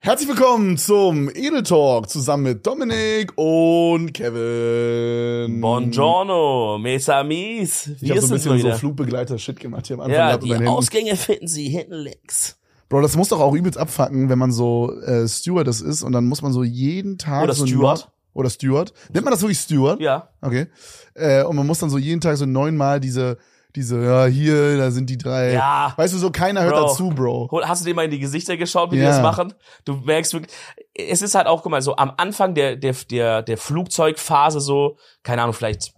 Herzlich willkommen zum Edel Talk zusammen mit Dominik und Kevin. Buongiorno, mes amis. Ich habe so ein bisschen so Flugbegleiter-Shit gemacht hier am Anfang. Ja, die Ausgänge finden Sie hinten links. Bro, das muss doch auch übelst abfacken, wenn man so äh, Stewardess ist und dann muss man so jeden Tag Oder so Steward. oder Steward. Nennt man das wirklich Steward? Ja. Okay. Äh, und man muss dann so jeden Tag so neunmal diese, diese, ja, hier, da sind die drei. Ja. Weißt du, so keiner hört Bro. dazu, Bro. Hast du dir mal in die Gesichter geschaut, wie die Ja. das machen? Du merkst wirklich, es ist halt auch, guck mal, so am Anfang der, der, der, der Flugzeugphase so, keine Ahnung, vielleicht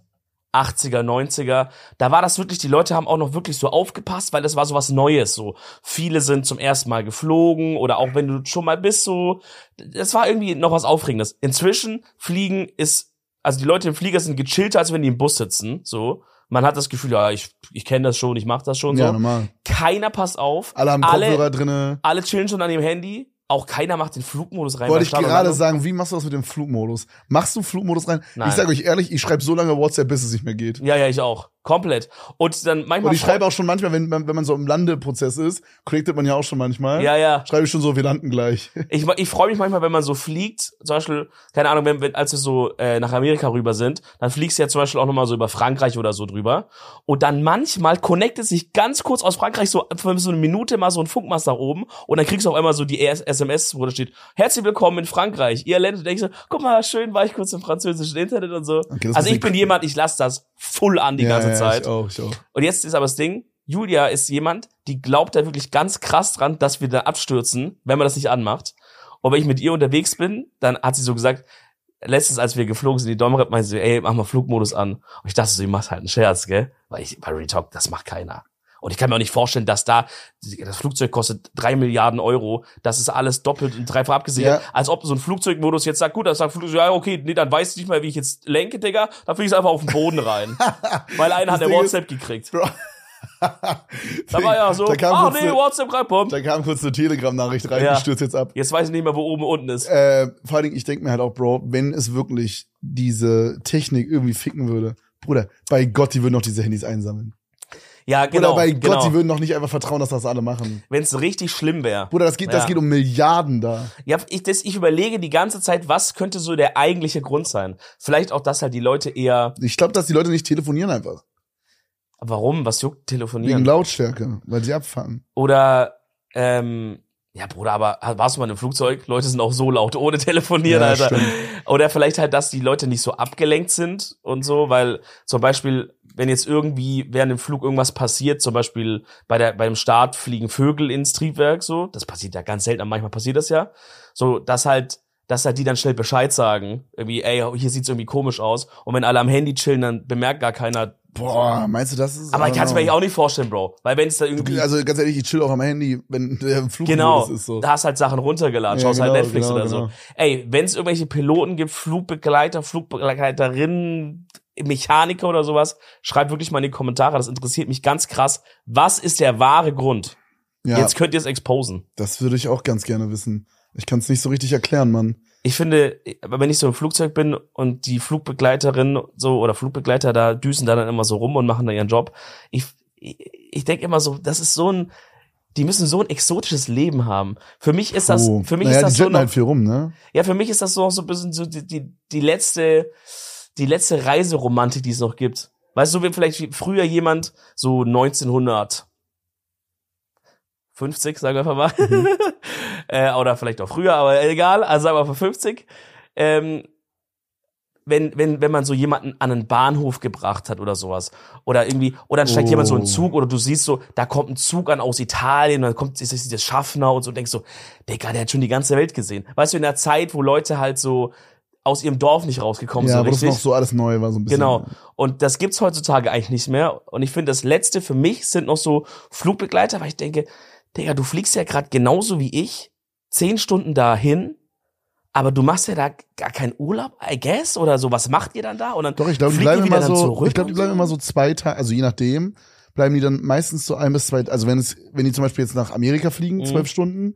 80er, 90er, da war das wirklich, die Leute haben auch noch wirklich so aufgepasst, weil das war so was Neues, so. Viele sind zum ersten Mal geflogen oder auch wenn du schon mal bist, so, das war irgendwie noch was Aufregendes. Inzwischen, Fliegen ist, also die Leute im Flieger sind gechillter, als wenn die im Bus sitzen, so. Man hat das Gefühl, ja, ich, ich kenne das schon, ich mach das schon Ja, so. normal. Keiner passt auf. Alle haben alle, Kopfhörer drinne. alle chillen schon an dem Handy. Auch keiner macht den Flugmodus rein. Wollte ich gerade sagen, wie machst du das mit dem Flugmodus? Machst du Flugmodus rein? Nein. Ich sage euch ehrlich, ich schreibe so lange WhatsApp, bis es nicht mehr geht. Ja, ja, ich auch. Komplett. Und dann manchmal. Und ich schreibe auch schon manchmal, wenn, man- wenn man so im Landeprozess ist, connectet man ja auch schon manchmal. Ja, ja. Schreibe ich schon so, wir landen gleich. Ich, ich freue mich manchmal, wenn man so fliegt. Zum Beispiel, keine Ahnung, wenn, wenn als wir so äh, nach Amerika rüber sind, dann fliegst du ja zum Beispiel auch nochmal so über Frankreich oder so drüber. Und dann manchmal connectet sich ganz kurz aus Frankreich so für so eine Minute mal so ein Funkmast nach oben. Und dann kriegst du auf einmal so die SMS, wo da steht, herzlich willkommen in Frankreich. Ihr landet, denkst du, guck mal, schön war ich kurz im französischen Internet und so. Okay, also ich bin jemand, ich lasse das full an die ganze ja, Zeit. Ich auch, ich auch. Und jetzt ist aber das Ding, Julia ist jemand, die glaubt da wirklich ganz krass dran, dass wir da abstürzen, wenn man das nicht anmacht. Und wenn ich mit ihr unterwegs bin, dann hat sie so gesagt, letztens, als wir geflogen sind, die Domrep meinte sie, ey, mach mal Flugmodus an. Und ich dachte so, sie macht halt einen Scherz, gell? Weil ich, bei Retalk, das macht keiner. Und ich kann mir auch nicht vorstellen, dass da, das Flugzeug kostet drei Milliarden Euro, das ist alles doppelt und dreifach abgesichert, Ja. als ob so ein Flugzeugmodus jetzt sagt, gut, das sagt Flugzeug, ja, okay, nee, dann weiß ich nicht mehr, wie ich jetzt lenke, Digga, dann fliege ich einfach auf den Boden rein. Weil einer hat der WhatsApp gekriegt. Bro. Da war ja so, ah kurz nee, eine, WhatsApp rein, da kam kurz eine Telegram-Nachricht rein, Ja. ich stürze jetzt ab. Jetzt weiß ich nicht mehr, wo oben und unten ist. Äh, vor allen Dingen, ich denke mir halt auch, Bro, wenn es wirklich diese Technik irgendwie ficken würde, Bruder, bei Gott, die würden noch diese Handys einsammeln. Ja, genau. Bruder, bei genau. Gott, die würden noch nicht einfach vertrauen, dass das alle machen. Wenn es richtig schlimm wäre. Bruder, das geht, das Ja. geht um Milliarden da. Ja, ich, das, ich überlege die ganze Zeit, was könnte so der eigentliche Grund sein? Vielleicht auch, dass halt die Leute eher, Ich glaube, dass die Leute nicht telefonieren einfach. warum, was juckt, Wegen telefonieren? Lautstärke, weil sie abfangen. Oder, ähm, ja, Bruder, aber warst du mal einem Flugzeug? Leute sind auch so laut, ohne telefonieren, Ja, Alter. stimmt. Oder vielleicht halt, dass die Leute nicht so abgelenkt sind und so, weil zum Beispiel, wenn jetzt irgendwie während dem Flug irgendwas passiert, zum Beispiel bei der, beim Start fliegen Vögel ins Triebwerk, so, das passiert ja ganz selten, aber manchmal passiert das ja, so, dass halt, dass halt die dann schnell Bescheid sagen, irgendwie, ey, hier sieht's irgendwie komisch aus, und wenn alle am Handy chillen, dann bemerkt gar keiner. Boah, meinst du, das ist. Aber ich kann es mir auch nicht vorstellen, Bro, weil wenn es da irgendwie, Also ganz ehrlich, ich chill auch am Handy, wenn der Flug genau, ist so. da hast halt Sachen runtergeladen, Ja, schaust halt genau, Netflix genau, oder so. genau. Ey, wenn es irgendwelche Piloten gibt, Flugbegleiter, Flugbegleiterinnen, Mechaniker oder sowas, schreibt wirklich mal in die Kommentare, das interessiert mich ganz krass. Was ist der wahre Grund? Ja, Jetzt könnt ihr es exposen. das würde ich auch ganz gerne wissen. Ich kann es nicht so richtig erklären, Mann. Ich finde, wenn ich so im Flugzeug bin und die Flugbegleiterin so oder Flugbegleiter da düsen da dann immer so rum und machen da ihren Job, ich, ich, ich denke immer so, das ist so ein, die müssen so ein exotisches Leben haben. Für mich ist das, Oh. für mich naja, ist das die so noch, halt viel rum, ne? Ja, für mich ist das so auch so ein bisschen so die, die, die letzte, die letzte Reiseromantik, die es noch gibt. Weißt du, wenn vielleicht wie früher jemand so 1950, sagen wir einfach mal, äh, oder vielleicht auch früher, aber egal, also sagen wir mal 50, ähm, wenn, wenn, wenn man so jemanden an einen Bahnhof gebracht hat oder sowas. Oder irgendwie, oder dann steigt Oh. jemand so in einen Zug oder du siehst so, da kommt ein Zug an aus Italien und dann kommt ist das, das Schaffner und so und denkst so, Digga, der hat schon die ganze Welt gesehen. Weißt du, in der Zeit, wo Leute halt so aus ihrem Dorf nicht rausgekommen Ja, sind, wo das noch so alles neu war, so ein bisschen. Genau. Und das gibt's heutzutage eigentlich nicht mehr. Und ich finde, das Letzte für mich sind noch so Flugbegleiter, weil ich denke, Digga, du fliegst ja gerade genauso wie ich zehn Stunden dahin, aber du machst ja da gar keinen Urlaub, I guess, oder so. Was macht ihr dann da? Und dann Doch, ich glaube, die bleiben wieder immer so, zurück ich glaube, die bleiben so? immer so zwei Tage, also je nachdem, bleiben die dann meistens so ein bis zwei, also wenn es, wenn die zum Beispiel jetzt nach Amerika fliegen, Mhm. zwölf Stunden,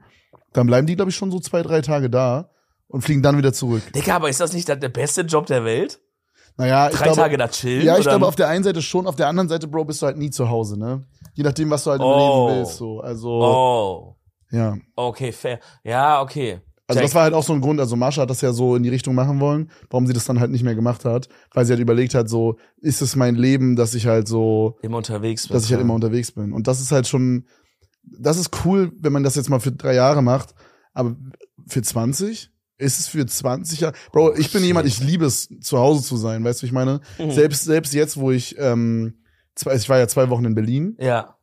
dann bleiben die, glaube ich, schon so zwei, drei Tage da und fliegen dann wieder zurück. Digga, aber ist das nicht der beste Job der Welt? Naja, ich Drei glaube, Tage da chillen? Ja, ich oder- glaube auf der einen Seite schon, auf der anderen Seite, Bro, bist du halt nie zu Hause, ne? Je nachdem, was du halt im Oh. Leben willst, so. Also, Oh, ja. okay, fair. Ja, okay. Also Check. das war halt auch so ein Grund, also Marsha hat das ja so in die Richtung machen wollen, warum sie das dann halt nicht mehr gemacht hat, weil sie halt überlegt hat, so, ist es mein Leben, dass ich halt so, immer unterwegs bist. dass ich halt ja. immer unterwegs bin. Und das ist halt schon, das ist cool, wenn man das jetzt mal für drei Jahre macht, aber für 20? Ist es für 20 Jahre? Bro, ich bin jemand, ich liebe es, zu Hause zu sein, weißt du, wie ich meine? Mhm. Selbst, selbst jetzt, wo ich, ähm, zwei, ich war ja zwei Wochen in Berlin, Ja.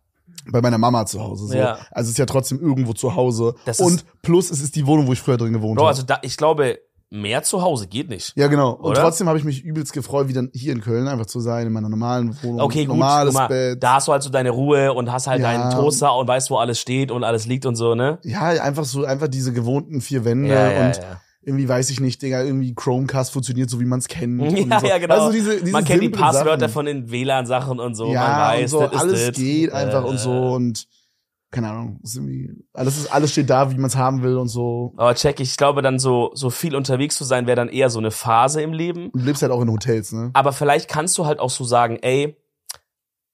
bei meiner Mama zu Hause. So. Ja. Also es ist ja trotzdem irgendwo zu Hause. Das und plus, es ist die Wohnung, wo ich früher drin gewohnt habe. also da, ich glaube, mehr zu Hause geht nicht. Ja, genau. Und Oder? trotzdem habe ich mich übelst gefreut, wieder hier in Köln einfach zu sein, in meiner normalen Wohnung. Okay, gut. Normales mal, Bett. Da hast du halt so deine Ruhe und hast halt Ja. deinen Toaster und weißt, wo alles steht und alles liegt und so, ne? Ja, einfach so, einfach diese gewohnten vier Wände Ja, und ja. Irgendwie weiß ich nicht, Digga, irgendwie Chromecast funktioniert so, wie man es kennt. Ja, so. ja, genau. Also diese, diese man kennt die Passwörter Sachen. von den WLAN-Sachen und so. ja, man weiß, und so, alles das. geht einfach Äh, und so und keine Ahnung, ist irgendwie, alles ist, alles steht da, wie man es haben will und so. Aber check, ich glaube dann so, so viel unterwegs zu sein, wäre dann eher so eine Phase im Leben. Und du lebst halt auch in Hotels, ne? Aber vielleicht kannst du halt auch so sagen, ey,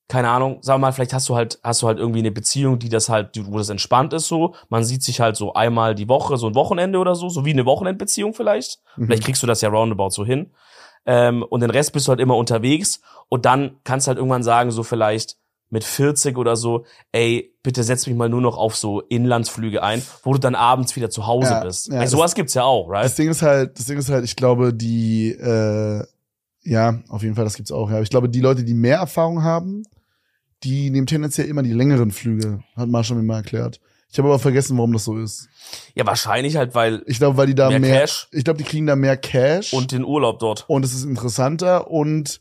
keine Ahnung, sag mal, vielleicht hast du halt, hast du halt irgendwie eine Beziehung, die das halt, wo das entspannt ist so. Man sieht sich halt so einmal die Woche, so ein Wochenende oder so, so wie eine Wochenendbeziehung vielleicht. Mhm. Vielleicht kriegst du das ja roundabout so hin. Ähm, und den Rest bist du halt immer unterwegs. Und dann kannst du halt irgendwann sagen, so vielleicht mit 40 oder so, ey, bitte setz mich mal nur noch auf so Inlandsflüge ein, wo du dann abends wieder zu Hause Ja, bist. ja, ey, das- sowas gibt's ja auch, right? Das Ding ist halt, das Ding ist halt, ich glaube, die, äh, ja, auf jeden Fall, das gibt's auch, ja. Aber ich glaube, die Leute, die mehr Erfahrung haben, die nehmen tendenziell immer die längeren Flüge, hat Marsha mir mal erklärt. Ich habe aber vergessen, warum das so ist. ja, wahrscheinlich halt, weil Ich glaube, weil die da Mehr mehr, Cash? ich glaube, die kriegen da mehr Cash und den Urlaub dort. und es ist interessanter und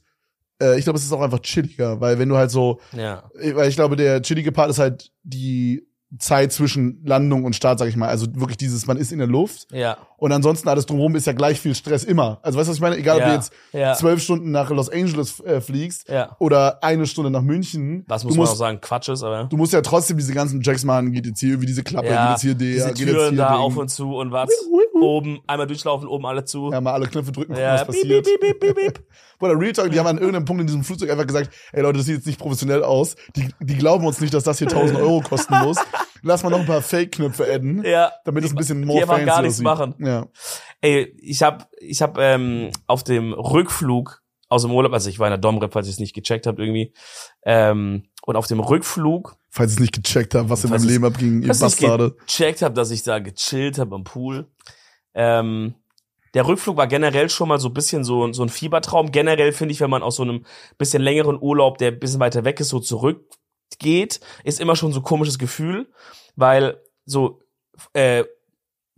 äh, ich glaube, es ist auch einfach chilliger, weil wenn du halt so, Ja. weil ich glaube, der chillige Part ist halt die Zeit zwischen Landung und Start, sag ich mal. Also wirklich dieses, man ist in der Luft Ja. und ansonsten alles drumherum ist ja gleich viel Stress immer. Also weißt du, was ich meine? Egal, ob Ja, du jetzt ja. zwölf Stunden nach Los Angeles äh, fliegst Ja. oder eine Stunde nach München. Das muss du man musst, auch sagen, Quatsch ist, aber. Du musst ja trotzdem diese ganzen Checks machen, geht jetzt hier irgendwie diese Klappe, geht Ja, jetzt hier der, diese geht jetzt hier Türen da Ding. auf und zu und was. Oben, einmal durchlaufen, oben alle zu. Ja, mal alle Knöpfe drücken, Ja, was passiert. piep, piep, piep, piep. Bruder, Real Talk, die haben an irgendeinem Punkt in diesem Flugzeug einfach gesagt, ey Leute, das sieht jetzt nicht professionell aus. Die, die glauben uns nicht, dass das hier 1000 Euro kosten muss. Lass mal noch ein paar Fake-Knöpfe adden, Ja. damit es ein bisschen die more einfach fancy gar nichts aussieht. machen. Ja. Ey, ich hab, ich hab ähm, auf dem Rückflug aus dem Urlaub, also ich war in der Domrep, falls ihr es nicht gecheckt habt irgendwie, ähm, und auf dem Rückflug, Falls ich es nicht gecheckt habe, was in meinem Leben abging, ihr dass ich Bastarde. gecheckt habe, dass ich da gechillt habe am Pool. Ähm, der Rückflug war generell schon mal so ein bisschen so, so ein Fiebertraum. Generell finde ich, wenn man aus so einem bisschen längeren Urlaub, der ein bisschen weiter weg ist, so zurückgeht, ist immer schon so ein komisches Gefühl, weil so äh,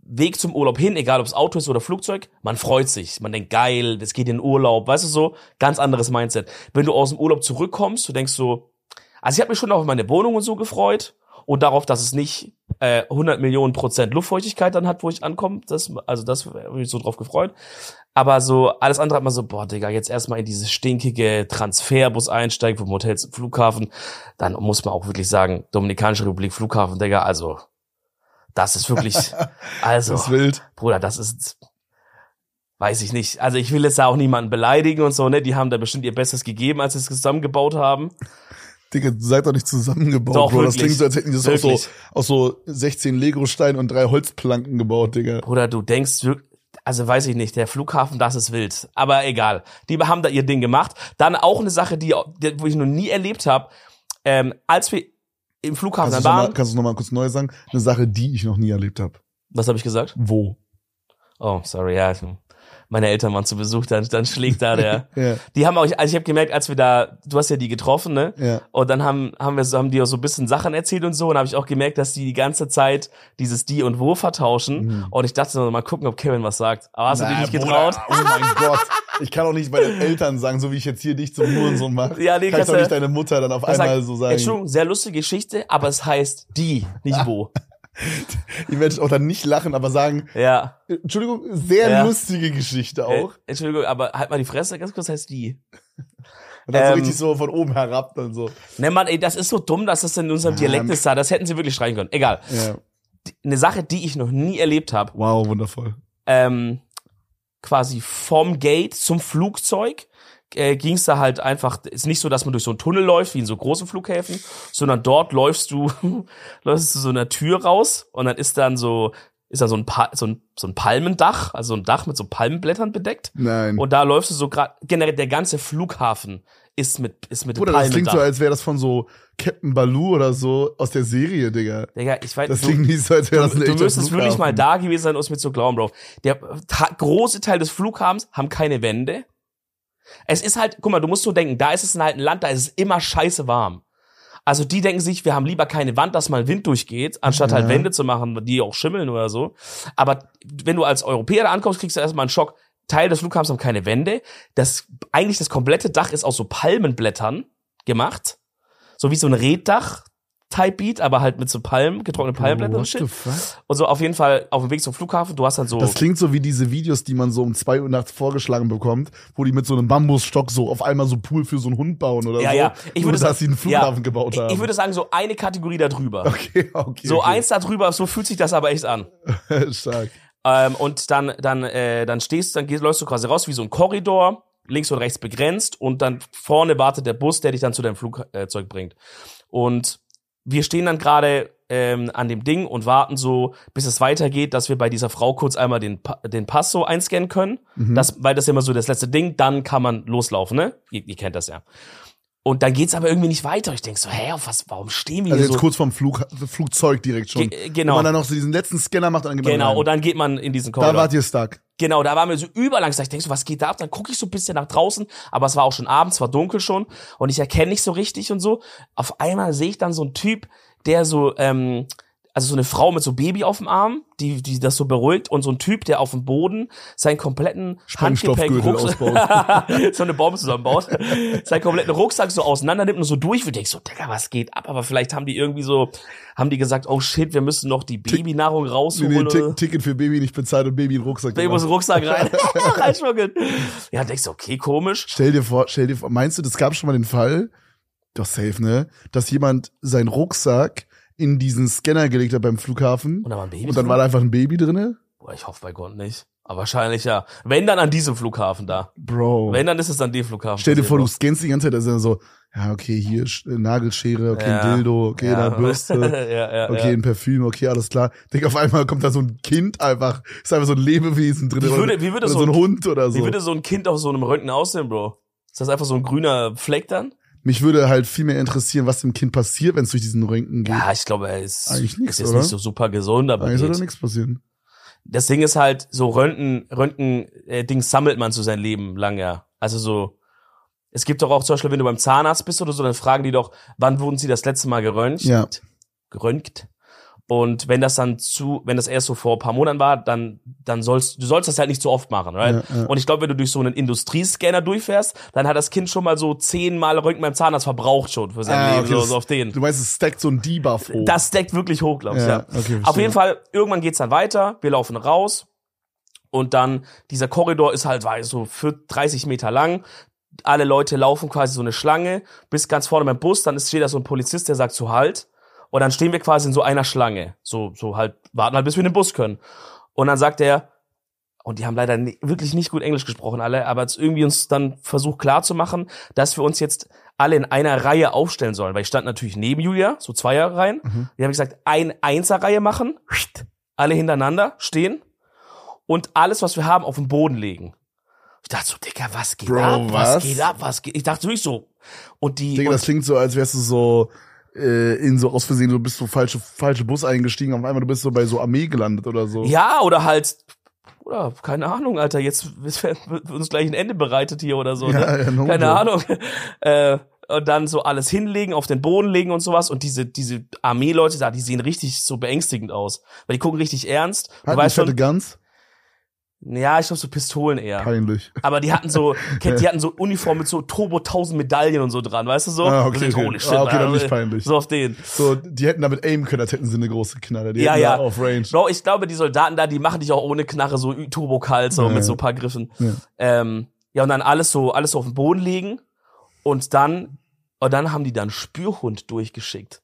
Weg zum Urlaub hin, egal ob es Auto ist oder Flugzeug, man freut sich, man denkt geil, das geht in den Urlaub, weißt du so, ganz anderes Mindset. Wenn du aus dem Urlaub zurückkommst, du denkst so, also ich habe mich schon auf meine Wohnung und so gefreut und darauf, dass es nicht äh, 100 Millionen Prozent Luftfeuchtigkeit dann hat, wo ich ankomme, das, also das habe ich so drauf gefreut. Aber so alles andere hat man so, boah, Digga, jetzt erstmal in dieses stinkige Transferbus einsteigen vom Hotel zum Flughafen. Dann muss man auch wirklich sagen, Dominikanische Republik Flughafen, Digga, also das ist wirklich, also Das ist wild. Bruder, das ist, weiß ich nicht. Also ich will jetzt da auch niemanden beleidigen und so, ne? Die haben da bestimmt ihr Bestes gegeben, als sie es zusammengebaut haben. Digga, du seid doch nicht zusammengebaut, Doch, Bro. Das wirklich. klingt so, als hätten die das aus so, aus so 16 Lego-Steinen und drei Holzplanken gebaut, Digga. Bruder, du denkst also weiß ich nicht, der Flughafen, das ist wild. Aber egal. Die haben da ihr Ding gemacht. Dann auch eine Sache, die, wo ich noch nie erlebt habe, ähm, als wir im Flughafen Kannst noch mal, waren. kannst du noch mal kurz neu sagen? Eine Sache, die ich noch nie erlebt habe. Was habe ich gesagt? Wo? Oh, sorry, ja. Meine Eltern waren zu Besuch, dann, dann schlägt da der. Ja, Die haben auch, also ich habe gemerkt, als wir da, du hast ja die getroffen, ne? ja. Und dann haben, haben wir so, haben die auch so ein bisschen Sachen erzählt und so. Und habe ich auch gemerkt, dass die die ganze Zeit dieses die und wo vertauschen. Mhm. Und ich dachte so, mal gucken, ob Kevin was sagt. Aber hast du Na, dich nicht Bruder, getraut? Oh mein Gott. Ich kann auch nicht bei den Eltern sagen, so wie ich jetzt hier dich zum Hurensohn mache. Ja, nee, kannst doch du- nicht deine Mutter dann auf einmal sagt, so sagen. Entschuldigung, sehr lustige Geschichte, aber es heißt die, nicht wo. Ich werde auch dann nicht lachen, aber sagen, Ja. Entschuldigung, sehr Ja. lustige Geschichte Äh, auch. Entschuldigung, aber halt mal die Fresse, ganz kurz heißt die. Und dann so ähm, richtig so von oben herab dann so. Ne, Mann, ey, das ist so dumm, dass das in unserem Ja. Dialekt ist da. Das hätten sie wirklich streichen können. Egal. Ja. Eine Sache, die ich noch nie erlebt habe. Wow, wundervoll. ähm, quasi vom Gate zum Flugzeug äh, ging es da halt einfach, ist nicht so, dass man durch so einen Tunnel läuft, wie in so großen Flughäfen, sondern dort läufst du, läufst du so einer Tür raus und dann ist dann so, ist dann so ein, pa so ein, so ein Palmendach, also ein Dach mit so Palmenblättern bedeckt. Nein. Und da läufst du so gerade, generell der ganze Flughafen ist mit, ist mit Bruder, das klingt so, als wäre das von so Captain Baloo oder so aus der Serie, Digga. Digga, ich weiß, Das du- klingt nicht so, als wäre das ein du, müsstest wirklich mal da gewesen sein, um es mir zu glauben, Bro. Der große Teil des Flughafens haben keine Wände. Es ist halt, guck mal, du musst so denken, da ist es halt ein Land, da ist es immer scheiße warm. Also die denken sich, wir haben lieber keine Wand, dass mal Wind durchgeht, anstatt halt Ja. Wände zu machen, die auch schimmeln oder so. Aber wenn du als Europäer da ankommst, kriegst du erstmal einen Schock. Teil des Flughafens haben keine Wände. Das, eigentlich das komplette Dach ist aus so Palmenblättern gemacht. So wie so ein Reddach. Type Beat, aber halt mit so Palmen, getrockneten Palmenblättern und shit. Und so auf jeden Fall auf dem Weg zum Flughafen, du hast dann so. Das klingt so wie diese Videos, die man so um zwei Uhr nachts vorgeschlagen bekommt, wo die mit so einem Bambusstock so auf einmal so Pool für so einen Hund bauen oder ja, so. ja. Ich Nur, würde dass sie einen Flughafen ja, gebaut ich, haben. ich würde sagen, so eine Kategorie da drüber. okay, okay. So okay. eins da drüber, so fühlt sich das aber echt an. Stark. Ähm, und dann, dann, äh, dann stehst du, dann gehst, läufst du quasi raus wie so ein Korridor, links und rechts begrenzt und dann vorne wartet der Bus, der dich dann zu deinem Flugzeug bringt. Und wir stehen dann gerade ähm, an dem Ding und warten so, bis es weitergeht, dass wir bei dieser Frau kurz einmal den, Pa- den Pass so einscannen können. Mhm. Das, weil das ist immer so das letzte Ding, dann kann man loslaufen, ne? Ihr, ihr kennt das ja. Und dann geht's aber irgendwie nicht weiter. Ich denk so, hä, auf was, warum stehen wir Also hier jetzt so? kurz vom Flug, Flugzeug direkt schon. Ge- genau. Wo man dann noch so diesen letzten Scanner macht und dann geht Genau, und dann geht man in diesen Da Korridor. wart ihr stuck. Genau, da waren wir so überlangsam. Ich denk so, was geht da ab? Dann gucke ich so ein bisschen nach draußen, aber es war auch schon abends, war dunkel schon und ich erkenne nicht so richtig und so. Auf einmal sehe ich dann so einen Typ, der so, ähm, also so eine Frau mit so Baby auf dem Arm, die, die das so beruhigt und so ein Typ, der auf dem Boden seinen kompletten Handgepäck, so eine Bombe zusammenbaut, seinen kompletten Rucksack so auseinander nimmt und so durch. Und denkst so, Digga, was geht ab? Aber vielleicht haben die irgendwie so, haben die gesagt, oh shit, wir müssen noch die Babynahrung Nee, rausholen. nee, oder- Tick- Ticket für Baby nicht bezahlt und Baby in den Rucksack. Baby muss in den Rucksack rein. Reinschmuggeln. Ja, denkst du, okay, komisch. Stell dir vor, stell dir vor, meinst du, das gab schon mal den Fall, doch safe, ne, dass jemand seinen Rucksack in diesen Scanner gelegt hat beim Flughafen Und da war ein Baby und dann drin? war da einfach ein Baby drinne? Boah, ich hoffe bei Gott nicht. Aber wahrscheinlich ja. Wenn dann an diesem Flughafen da. Bro. Wenn dann ist es an dem Flughafen. Stell dir vor, du scannst die ganze Zeit, da dann so, ja, okay, hier äh, Nagelschere, okay, Ja. ein Dildo, okay, Ja. eine Bürste, ja, ja, okay, ja. ein Parfüm, okay, alles klar. Denk, auf einmal kommt da so ein Kind einfach, ist einfach so ein Lebewesen drin. Wie würde- wie würde oder so ein- Hund oder so. Wie würde so ein Kind auf so einem Röntgen aussehen, Bro? Ist das einfach so ein grüner Fleck dann? Mich würde halt viel mehr interessieren, was dem Kind passiert, wenn es durch diesen Röntgen geht. Ja, ich glaube, er ist, Eigentlich nix, ist jetzt oder? nicht so super gesund, aber Eigentlich geht. nichts passieren. das Ding ist halt, so Röntgen, Röntgen, äh, Dings sammelt man zu sein Leben lang, ja. Also so, es gibt doch auch zum Beispiel, wenn du beim Zahnarzt bist oder so, dann fragen die doch, wann wurden sie das letzte Mal geröntgt? Ja. Geröntgt. Und wenn das dann zu, wenn das erst so vor ein paar Monaten war, dann, dann sollst, du sollst das halt nicht so oft machen, right? Ja, ja. Und ich glaube, wenn du durch so einen Industriescanner durchfährst, dann hat das Kind schon mal so zehnmal Röntgen beim Zahnarzt verbraucht schon für sein Ah, Leben, okay, so, so auf den. Du meinst, es stackt so ein Debuff hoch. Das deckt wirklich hoch, glaubst du, Ja, ja. okay. Auf jeden Fall, irgendwann geht's dann weiter, wir laufen raus und dann, dieser Korridor ist halt weiß, so für 30 Meter lang. Alle Leute laufen quasi so eine Schlange bis ganz vorne beim Bus, dann ist, steht da so ein Polizist, der sagt so halt. Und dann stehen wir quasi in so einer Schlange. So, so halt, warten halt, bis wir in den Bus können. Und dann sagt er, und die haben leider wirklich nicht gut Englisch gesprochen alle, aber jetzt irgendwie uns dann versucht klarzumachen, dass wir uns jetzt alle in einer Reihe aufstellen sollen. Weil ich stand natürlich neben Julia, so Zweierreihen. Mhm. Die haben gesagt, ein Einserreihe machen, alle hintereinander stehen und alles, was wir haben, auf den Boden legen. Ich dachte so, Digga, was geht Bro, ab? Was? was? geht ab? Was geht? Ich dachte wirklich so. Und die, Digga, und, das klingt so, als wärst du so äh, in so aus Versehen, du bist so falsche falsche Bus eingestiegen, auf einmal du bist so bei so Armee gelandet oder so. ja, oder halt, oder keine Ahnung, Alter, jetzt wird uns gleich ein Ende bereitet hier oder so. Ja, ne? ja, no keine joke. Ahnung. äh, und dann so alles hinlegen, auf den Boden legen und sowas. Und diese, diese Armeeleute da, die sehen richtig so beängstigend aus. Weil die gucken richtig ernst. Du Hat weißt schon, Guns? Ja, ich glaube so Pistolen eher. Peinlich. Aber die hatten so, die hatten so Uniform mit so Turbo 1000 Medaillen und so dran, weißt du so? Ah, okay, so, holy shit, Ah, okay, dann nicht peinlich. So auf den. So, die hätten damit aimen können, als hätten sie eine große Knarre. Die Ja, ja. auf Range. Bro, ich glaube, die Soldaten da, die machen dich auch ohne Knarre so turbo kalt, so Ja, mit so ein paar Griffen. Ja. Ähm, ja, und dann alles so, alles so auf den Boden legen und dann, und dann haben die dann Spürhund durchgeschickt.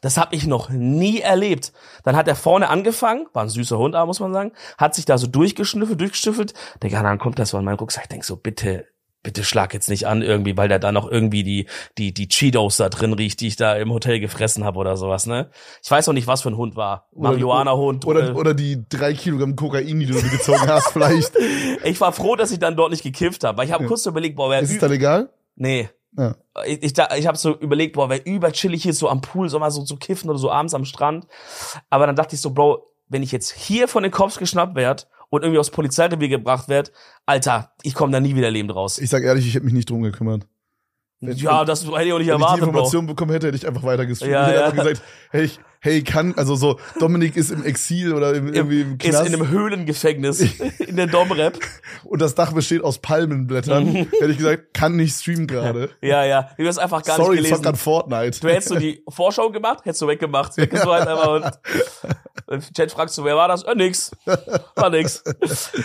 Das habe ich noch nie erlebt. Dann hat er vorne angefangen, war ein süßer Hund, aber muss man sagen, hat sich da so durchgeschnüffelt, durchgeschnüffelt. Digga, dann kommt das so an meinen Rucksack. Ich denk so, bitte, bitte schlag jetzt nicht an irgendwie, weil der da noch irgendwie die, die, die Cheetos da drin riecht, die ich da im Hotel gefressen habe oder sowas, ne? Ich weiß auch nicht, was für ein Hund war. Oder- Marihuana-Hund. Oder, äh, oder die drei Kilogramm Kokain, die du gezogen hast, vielleicht. Ich war froh, dass ich dann dort nicht gekifft habe, weil ich habe kurz so überlegt, boah, wer Ist es da legal? nee. Ja. Ich, ich, ich habe so überlegt, boah, wer überchillig hier so am Pool, so mal so zu kiffen oder so abends am Strand. Aber dann dachte ich so, Bro, wenn ich jetzt hier von den Cops geschnappt werd und irgendwie aufs Polizeirevier gebracht werd, Alter, ich komme da nie wieder lebend raus. Ich sag ehrlich, ich hätte mich nicht drum gekümmert. ja, das hätte ich auch nicht Wenn ich die erwartet, Bro. Information bekommen hätte, hätte ich einfach weitergestreamt. Ja, ich hätte ja. einfach gesagt, hey, ich, hey, kann, also so, Dominik ist im Exil oder im, irgendwie im Ist Knast in einem Höhlengefängnis in der Dom-Rap. und das Dach besteht aus Palmenblättern. hätte ich gesagt, kann nicht streamen gerade. Ja, ja. Du hast einfach gar Sorry, nicht gelesen. grad Fortnite. Du hättest so die Vorschau gemacht, hättest du weggemacht. Ja. So halt einfach und und Chat fragst du, wer war das? Äh, nix. War nix.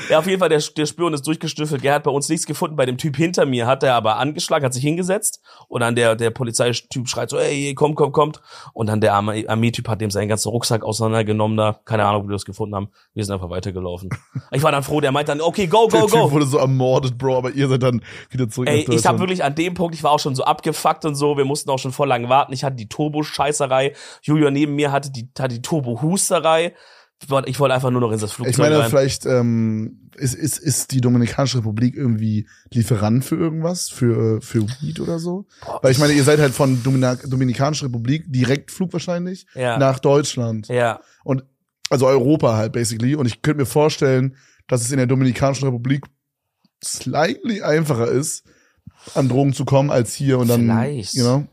Ja, auf jeden Fall, der, der Spürhund ist durchgestüffelt. Der hat bei uns nichts gefunden. Bei dem Typ hinter mir hat er aber angeschlagen, hat sich hingesetzt. Und dann der, der Polizeityp schreit so, ey, komm, komm, kommt. Und dann der Arme- Armeetyp hat dem seinen ganzen Rucksack auseinandergenommen da. Keine Ahnung, wie wir das gefunden haben. Wir sind einfach weitergelaufen. Ich war dann froh, der meint dann, okay, go, Der go, Typ go. wurde so ermordet, Bro, aber ihr seid dann wieder zurück Ey, ich hab Deutschland. wirklich an dem Punkt, ich war auch schon so abgefuckt und so, wir mussten auch schon voll lang warten. Ich hatte die Turbo-Scheißerei. Julia neben mir hatte die, hatte die Turbo-Husterei. Ich wollte einfach nur noch in das Flugzeug Ich meine, rein. vielleicht ähm, ist, ist, ist die Dominikanische Republik irgendwie Lieferant für irgendwas, für, für Weed oder so? Weil ich meine, ihr seid halt von Domina Dominikanische Republik direkt Flug wahrscheinlich Ja. nach Deutschland. Ja. Und also Europa halt basically. Und ich könnte mir vorstellen, dass es in der Dominikanischen Republik slightly einfacher ist, an Drogen zu kommen, als hier und dann, Vielleicht. you know?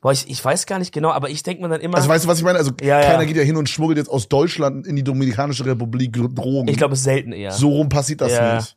Boah, ich, ich weiß gar nicht genau, aber ich denke mir dann immer, Also weißt du, was ich meine? Also Ja, ja. keiner geht ja hin und schmuggelt jetzt aus Deutschland in die Dominikanische Republik Drogen. ich glaube, es ist selten eher. so rum passiert das Ja. nicht.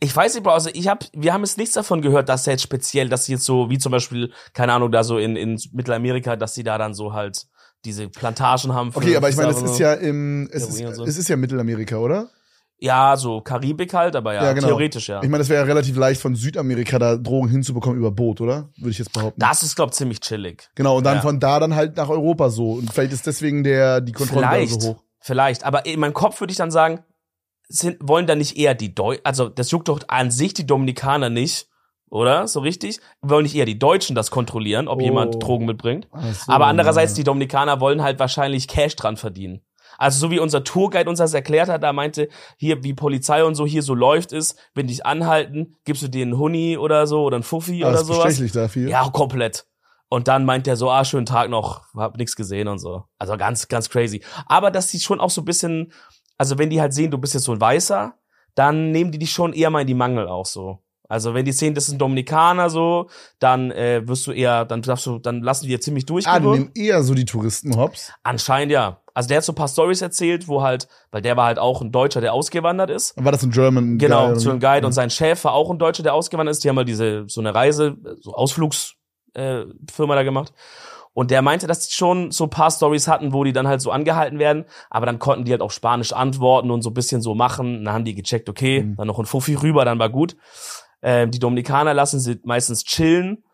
Ich weiß nicht, Bro, also ich hab, wir haben jetzt nichts davon gehört, dass jetzt speziell, dass sie jetzt so, wie zum Beispiel, keine Ahnung, da so in, in Mittelamerika, dass sie da dann so halt diese Plantagen haben. Für Okay, aber ich meine, es ist ja im, es ist, so. es ist ja Mittelamerika, oder? Ja, so Karibik halt, aber ja, Ja, genau. theoretisch ja. Ich meine, es wäre ja relativ leicht von Südamerika da Drogen hinzubekommen über Boot, oder? Würde ich jetzt behaupten. Das ist, glaub ziemlich chillig. genau, und dann Ja. von da dann halt nach Europa so. Und vielleicht ist deswegen der, die Kontrolle so hoch. vielleicht. Aber in meinem Kopf würde ich dann sagen, sind, wollen da nicht eher die Deu also das juckt doch an sich die Dominikaner nicht, oder? So richtig? Wollen nicht eher die Deutschen das kontrollieren, ob Oh. jemand Drogen mitbringt? So, Aber andererseits, ja. die Dominikaner wollen halt wahrscheinlich Cash dran verdienen. Also so wie unser Tourguide uns das erklärt hat, da meinte, hier wie Polizei und so hier so läuft ist, wenn dich anhalten, gibst du denen einen Huni oder so oder einen Fuffi Ah, oder ist sowas. dafür. Ja, komplett. Und dann meint er so, ah, schönen Tag noch, hab nix gesehen und so. Also ganz, ganz crazy. Aber dass die schon auch so ein bisschen, also wenn die halt sehen, du bist jetzt so ein Weißer, dann nehmen die dich schon eher mal in die Mangel auch so. Also wenn die sehen, das ist ein Dominikaner so, dann äh, wirst du eher, dann darfst du, dann lassen die dir ziemlich Ah, die nehmen eher so die Touristen hops. Anscheinend ja. Also der hat so ein paar Stories erzählt, wo halt, weil der war halt auch ein Deutscher, der ausgewandert ist. War das ein German Genau, Guy so oder ein wie? Guide und sein Chef war auch ein Deutscher, der ausgewandert ist. Die haben mal diese so eine Reise, so Ausflugsfirma äh, da gemacht. Und der meinte, dass die schon so ein paar Stories hatten, wo die dann halt so angehalten werden, aber dann konnten die halt auch Spanisch antworten und so ein bisschen so machen. Dann haben die gecheckt, okay, Mhm. dann noch ein Fuffi rüber, dann war gut. Ähm, die Dominikaner lassen sie meistens chillen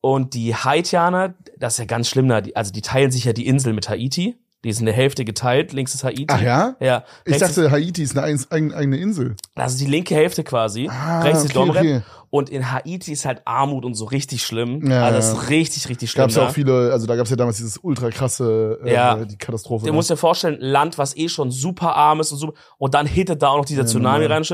und die Haitianer, das ist ja ganz schlimm, die, also die teilen sich ja die Insel mit Haiti. Die ist in der Hälfte geteilt, links ist Haiti. Ach ja? Ja. Ich ist- dachte, Haiti ist eine eigene, Insel. das ist die linke Hälfte quasi. Ah, rechts ist okay, Domrep. okay. Und in Haiti ist halt Armut und so richtig schlimm. Ja, also das ist richtig, richtig schlimm. Gab's ja da. auch viele, also da gab's ja damals dieses ultra krasse, äh, Ja. die Katastrophe. Du da. musst dir vorstellen, ein Land, was eh schon super arm ist und super, und dann hittet da auch noch dieser Ja, Tsunami rein.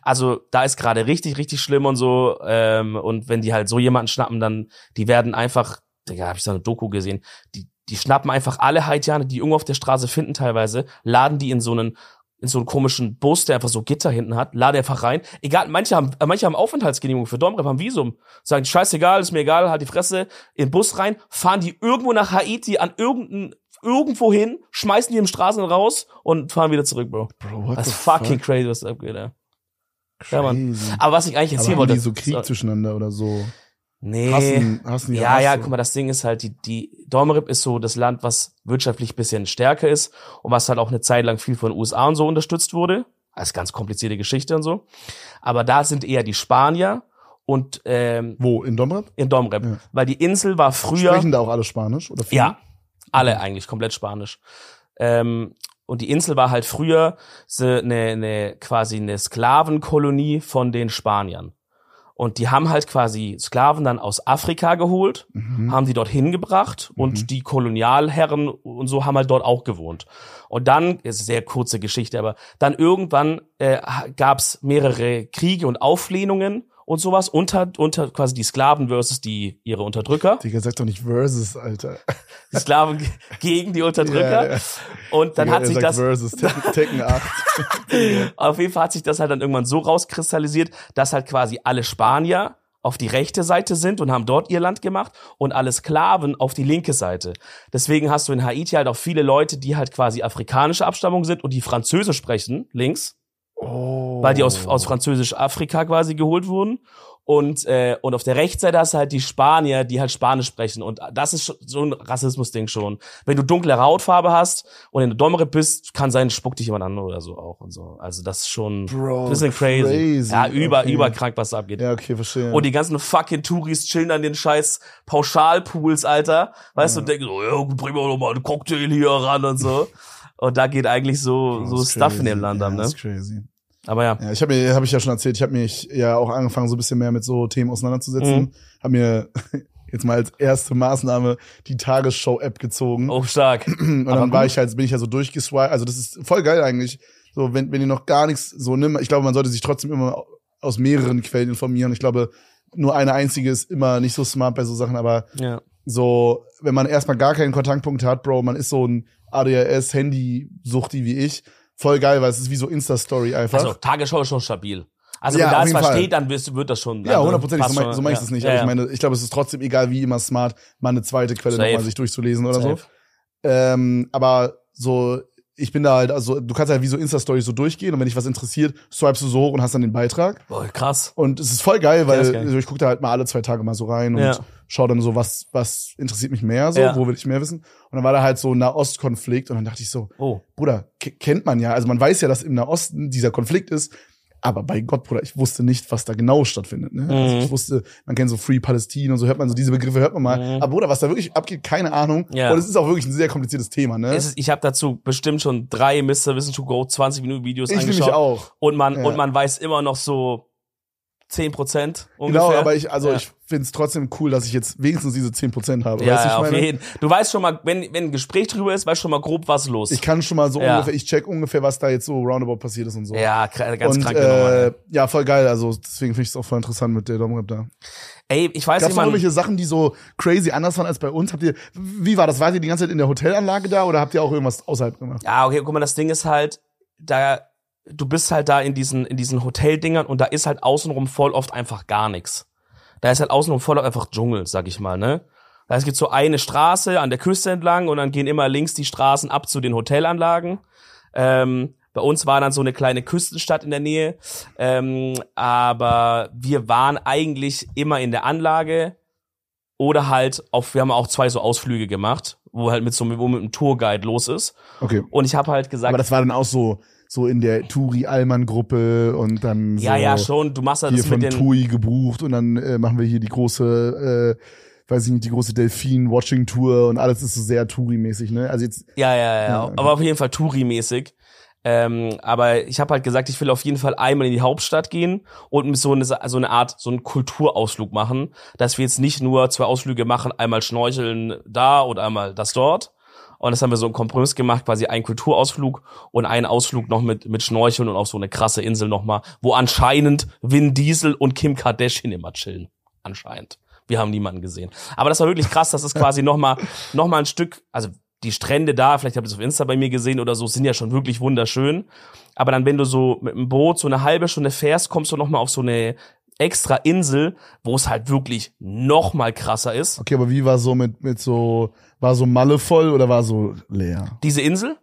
Also da ist gerade richtig, richtig schlimm und so. Ähm, und wenn die halt so jemanden schnappen, dann die werden einfach, Digga, hab ich so eine Doku gesehen, die, die schnappen einfach alle Haitianer, die irgendwo auf der Straße finden teilweise, laden die in so einen in so einen komischen Bus, der einfach so Gitter hinten hat, lade einfach rein. Egal, manche haben, äh, manche haben Aufenthaltsgenehmigung für Domrep, haben Visum. Sagen, scheißegal, ist mir egal, halt die Fresse, in den Bus rein, fahren die irgendwo nach Haiti an irgendein, irgendwo hin, schmeißen die im Straßen raus und fahren wieder zurück, Bro. Bro, what Das ist fucking fuck? crazy, was da abgeht, ja. Ja, Mann. Crazy. Aber was ich eigentlich erzählen haben wollte. die so Krieg so, zwischeneinander oder so? nee. Hassen, hassen Ja, ja, guck mal, das Ding ist halt, die, die Domrep ist so das Land, was wirtschaftlich bisschen stärker ist und was halt auch eine Zeit lang viel von den USA und so unterstützt wurde. Das ist ganz komplizierte Geschichte und so. Aber da sind eher die Spanier und ähm, Wo? In Domrep? in Domrep. Ja. Weil die Insel war früher. Sprechen da auch alle Spanisch? Oder viele? Ja, alle eigentlich, komplett Spanisch. Ähm, und die Insel war halt früher so eine, eine quasi eine Sklavenkolonie von den Spaniern. Und die haben halt quasi Sklaven dann aus Afrika geholt, Mhm. haben die dort hingebracht und die Kolonialherren und so haben halt dort auch gewohnt. Und dann, ist sehr kurze Geschichte, aber dann irgendwann äh, gab's mehrere Kriege und Auflehnungen und sowas unter, unter quasi die Sklaven versus die ihre Unterdrücker. Digga, sag doch nicht Versus, Alter. Die Sklaven ge- gegen die Unterdrücker. Ja, ja. Und dann Digga, hat sich das, Versus, Tekken 8. auf jeden Fall hat sich das halt dann irgendwann so rauskristallisiert, dass halt quasi alle Spanier auf die rechte Seite sind und haben dort ihr Land gemacht und alle Sklaven auf die linke Seite. Deswegen hast du in Haiti halt auch viele Leute, die halt quasi afrikanische Abstammung sind und die Französisch sprechen, links, Oh. weil die aus, aus Französisch-Afrika quasi geholt wurden. Und, äh, und auf der Rechtsseite hast du halt die Spanier, die halt Spanisch sprechen. Und das ist so ein Rassismus-Ding schon. Wenn du dunkle Hautfarbe hast und in der Dommere bist, kann sein, spuckt dich jemand an oder so auch und so. Also das ist schon Bro, ein bisschen crazy. crazy. Ja, über, Okay. überkrank, was da abgeht. Ja, okay, verstehe. Und die ganzen fucking Touris chillen an den scheiß Pauschalpools, Alter. Weißt du, und denken so, ja, bring mir doch mal einen Cocktail hier ran und so. Und da geht eigentlich so, so Stuff crazy. in dem Land ab, ne? Das ist crazy. Aber ja. Ja, ich habe mir, habe ich ja schon erzählt, ich habe mich ja auch angefangen, so ein bisschen mehr mit so Themen auseinanderzusetzen. Mhm. Habe mir jetzt mal als erste Maßnahme die Tagesschau-App gezogen. Oh, stark. und aber dann war gut. ich halt, bin ich ja so durchgeswiped. Also das ist voll geil eigentlich. So, wenn, wenn ihr noch gar nichts so nimmt, ich glaube, man sollte sich trotzdem immer aus mehreren Quellen informieren. Ich glaube, nur eine einzige ist immer nicht so smart bei so Sachen, aber Ja. so, wenn man erstmal gar keinen Kontaktpunkt hat, Bro, man ist so ein ADHS-Handy-Suchti wie ich, voll geil, weil es ist wie so Insta-Story einfach. Also, Tagesschau ist schon stabil. Also, Ja, wenn da es jeden was Fall. steht, dann wird das schon. ja, dann hundertprozentig, so, mein, so meine ich ja. es nicht. Ja, aber ja. ich meine, ich glaube, es ist trotzdem egal, wie immer smart, mal eine zweite Quelle nochmal sich durchzulesen oder so. Safe. Ähm, aber so, ich bin da halt, also du kannst halt wie so Insta-Stories so durchgehen und wenn dich was interessiert, swipest du so hoch und hast dann den Beitrag. Boah, krass. Und es ist voll geil, weil geil. also ich gucke da halt mal alle zwei Tage mal so rein und Ja. schau dann so, was, was interessiert mich mehr, so, Ja. wo will ich mehr wissen. Und dann war da halt so ein Nahostkonflikt und dann dachte ich so, Oh. Bruder, ke- kennt man ja, also man weiß ja, dass im Nahosten dieser Konflikt ist, aber bei Gott, Bruder, ich wusste nicht, was da genau stattfindet. Ne? Also Mhm. ich wusste, man kennt so Free Palestine und so hört man so diese Begriffe, hört man mal. Mhm. Aber Bruder, was da wirklich abgeht, keine Ahnung. Ja. Und es ist auch wirklich ein sehr kompliziertes Thema, ne? Ist, ich habe dazu bestimmt schon drei Mr. Wissen to Go 20 Minuten Videos ich angeschaut. nämlich auch. Und man, Ja. und man weiß immer noch so 10 Prozent ungefähr. Genau, aber ich, also Ja. ich find's trotzdem cool, dass ich jetzt wenigstens diese 10% habe. ja, weißt ja, ich auf jeden Du weißt schon mal, wenn, wenn ein Gespräch drüber ist, weißt schon mal grob, was los Ich kann schon mal so Ja. ungefähr, ich check ungefähr, was da jetzt so roundabout passiert ist und so. Ja, ganz und, Nummer. äh, ja, voll geil. Also deswegen finde ich es auch voll interessant mit der Domrep da. Ey, ich weiß Gab nicht, es man, irgendwelche Sachen, die so crazy anders waren als bei uns? Habt ihr, wie war das? Wart ihr die ganze Zeit in der Hotelanlage da oder habt ihr auch irgendwas außerhalb gemacht? Ja, okay, guck mal, das Ding ist halt, da, du bist halt da in diesen, in diesen Hoteldingern und da ist halt außenrum voll oft einfach gar nichts. Da ist halt außenrum voll oft einfach Dschungel, sag ich mal, ne? Da es gibt so eine Straße an der Küste entlang und dann gehen immer links die Straßen ab zu den Hotelanlagen. Ähm, bei uns war dann so eine kleine Küstenstadt in der Nähe, ähm, aber wir waren eigentlich immer in der Anlage oder halt auf, wir haben auch zwei so Ausflüge gemacht, wo halt mit so wo mit einem Tourguide los ist. Okay. Und ich habe halt gesagt, Aber das war dann auch so, so in der Turi-Allmann-Gruppe und dann so ja, ja, schon, du machst ja hier das von mit den Tui gebucht und dann äh, machen wir hier die große, äh, weiß ich nicht, die große Delfin-Watching-Tour und alles ist so sehr Touri-mäßig, ne? Also jetzt, Ja, ja, ja, Ja, okay. aber auf jeden Fall Touri-mäßig. Ähm, aber ich habe halt gesagt, ich will auf jeden Fall einmal in die Hauptstadt gehen und so eine, so eine Art, so einen Kulturausflug machen, dass wir jetzt nicht nur zwei Ausflüge machen, einmal schnorcheln da und einmal das dort. Und das haben wir so einen Kompromiss gemacht, quasi einen Kulturausflug und einen Ausflug noch mit, mit Schnorcheln und auf so eine krasse Insel nochmal, wo anscheinend Vin Diesel und Kim Kardashian immer chillen. Anscheinend. Wir haben niemanden gesehen. Aber das war wirklich krass, das ist quasi nochmal noch mal ein Stück, also die Strände da, vielleicht habt ihr es auf Insta bei mir gesehen oder so, sind ja schon wirklich wunderschön. Aber dann, wenn du so mit dem Boot so eine halbe Stunde fährst, kommst du noch mal auf so eine extra Insel, wo es halt wirklich noch mal krasser ist. Okay, aber wie war so mit, mit so, war so Malle voll oder war so leer? Diese Insel,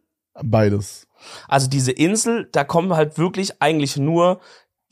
Beides. also diese Insel, da kommen halt wirklich eigentlich nur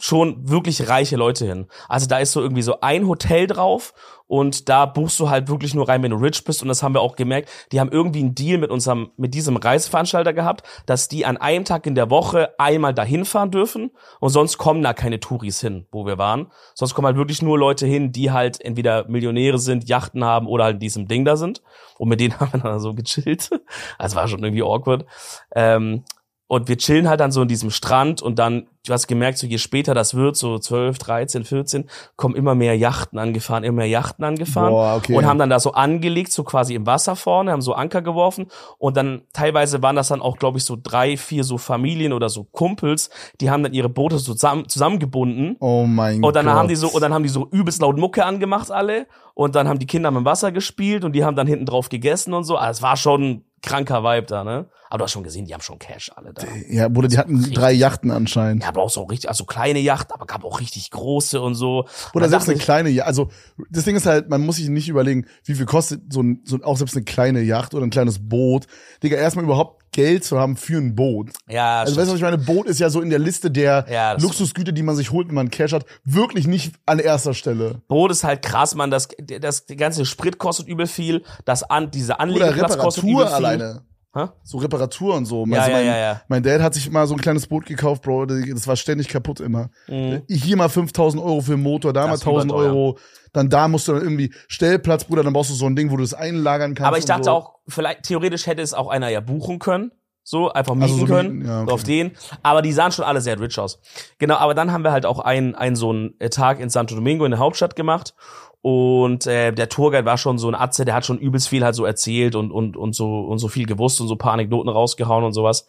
schon wirklich reiche Leute hin. Also da ist so irgendwie so ein Hotel drauf und da buchst du halt wirklich nur rein, wenn du rich bist und das haben wir auch gemerkt. Die haben irgendwie einen Deal mit unserem mit diesem Reiseveranstalter gehabt, dass die an einem Tag in der Woche einmal dahin fahren dürfen und sonst kommen da keine Touris hin, wo wir waren. Sonst kommen halt wirklich nur Leute hin, die halt entweder Millionäre sind, Yachten haben oder halt in diesem Ding da sind und mit denen haben wir dann so gechillt. Also war schon irgendwie awkward. Ähm, und wir chillen halt dann so in diesem Strand und dann, du hast gemerkt, so je später das wird, so 12, 13, 14, kommen immer mehr Yachten angefahren, immer mehr Yachten angefahren Boah, okay. und haben dann da so angelegt, so quasi im Wasser vorne, haben so Anker geworfen und dann teilweise waren das dann auch, glaube ich, so drei, vier so Familien oder so Kumpels, die haben dann ihre Boote so zusammen, zusammengebunden Oh mein Gott. und dann haben die so, und dann haben die so übelst laut Mucke angemacht alle. Und dann haben die Kinder mit dem Wasser gespielt und die haben dann hinten drauf gegessen und so. Also es war schon ein kranker Vibe da, ne? Aber du hast schon gesehen, die haben schon Cash alle da. Ja, Bruder, die hatten drei Yachten anscheinend. Ja, aber auch so richtig, also kleine Yacht, aber gab auch richtig große und so. Oder selbst eine dachte kleine Yacht. Also, das Ding ist halt, man muss sich nicht überlegen, wie viel kostet so ein, so auch selbst eine kleine Yacht oder ein kleines Boot. Digga, erstmal überhaupt Geld zu haben für ein Boot. ich, ja, Also, weißt du, was ich meine? Boot ist ja so in der Liste der Ja, Luxusgüter, die man sich holt, wenn man Cash hat, wirklich nicht an erster Stelle. Boot ist halt krass, man, das, das, die ganze Sprit kostet übel viel, das an, diese Anlegeplatz kostet übel viel. alleine. Hä? So Reparatur und so. Ja, also ja, mein, ja, mein Dad hat sich mal so ein kleines Boot gekauft, Bro. Das war ständig kaputt immer. Mhm. Hier mal 5000 Euro für den Motor, da mal Das ist 1000 überteuer. Euro. Dann da musst du dann irgendwie Stellplatz, Bruder, dann brauchst du so ein Ding, wo du das einlagern kannst. Aber ich dachte so. auch, vielleicht theoretisch hätte es auch einer ja buchen können. So, einfach mieten Also so können. ja, okay. so Auf den. Aber die sahen schon alle sehr rich aus. Genau, aber dann haben wir halt auch einen, einen so einen Tag in Santo Domingo in der Hauptstadt gemacht. Und äh, der Tourguide war schon so ein Atze, der hat schon übelst viel halt so erzählt und, und, und so und so viel gewusst und so paar Anekdoten rausgehauen und sowas.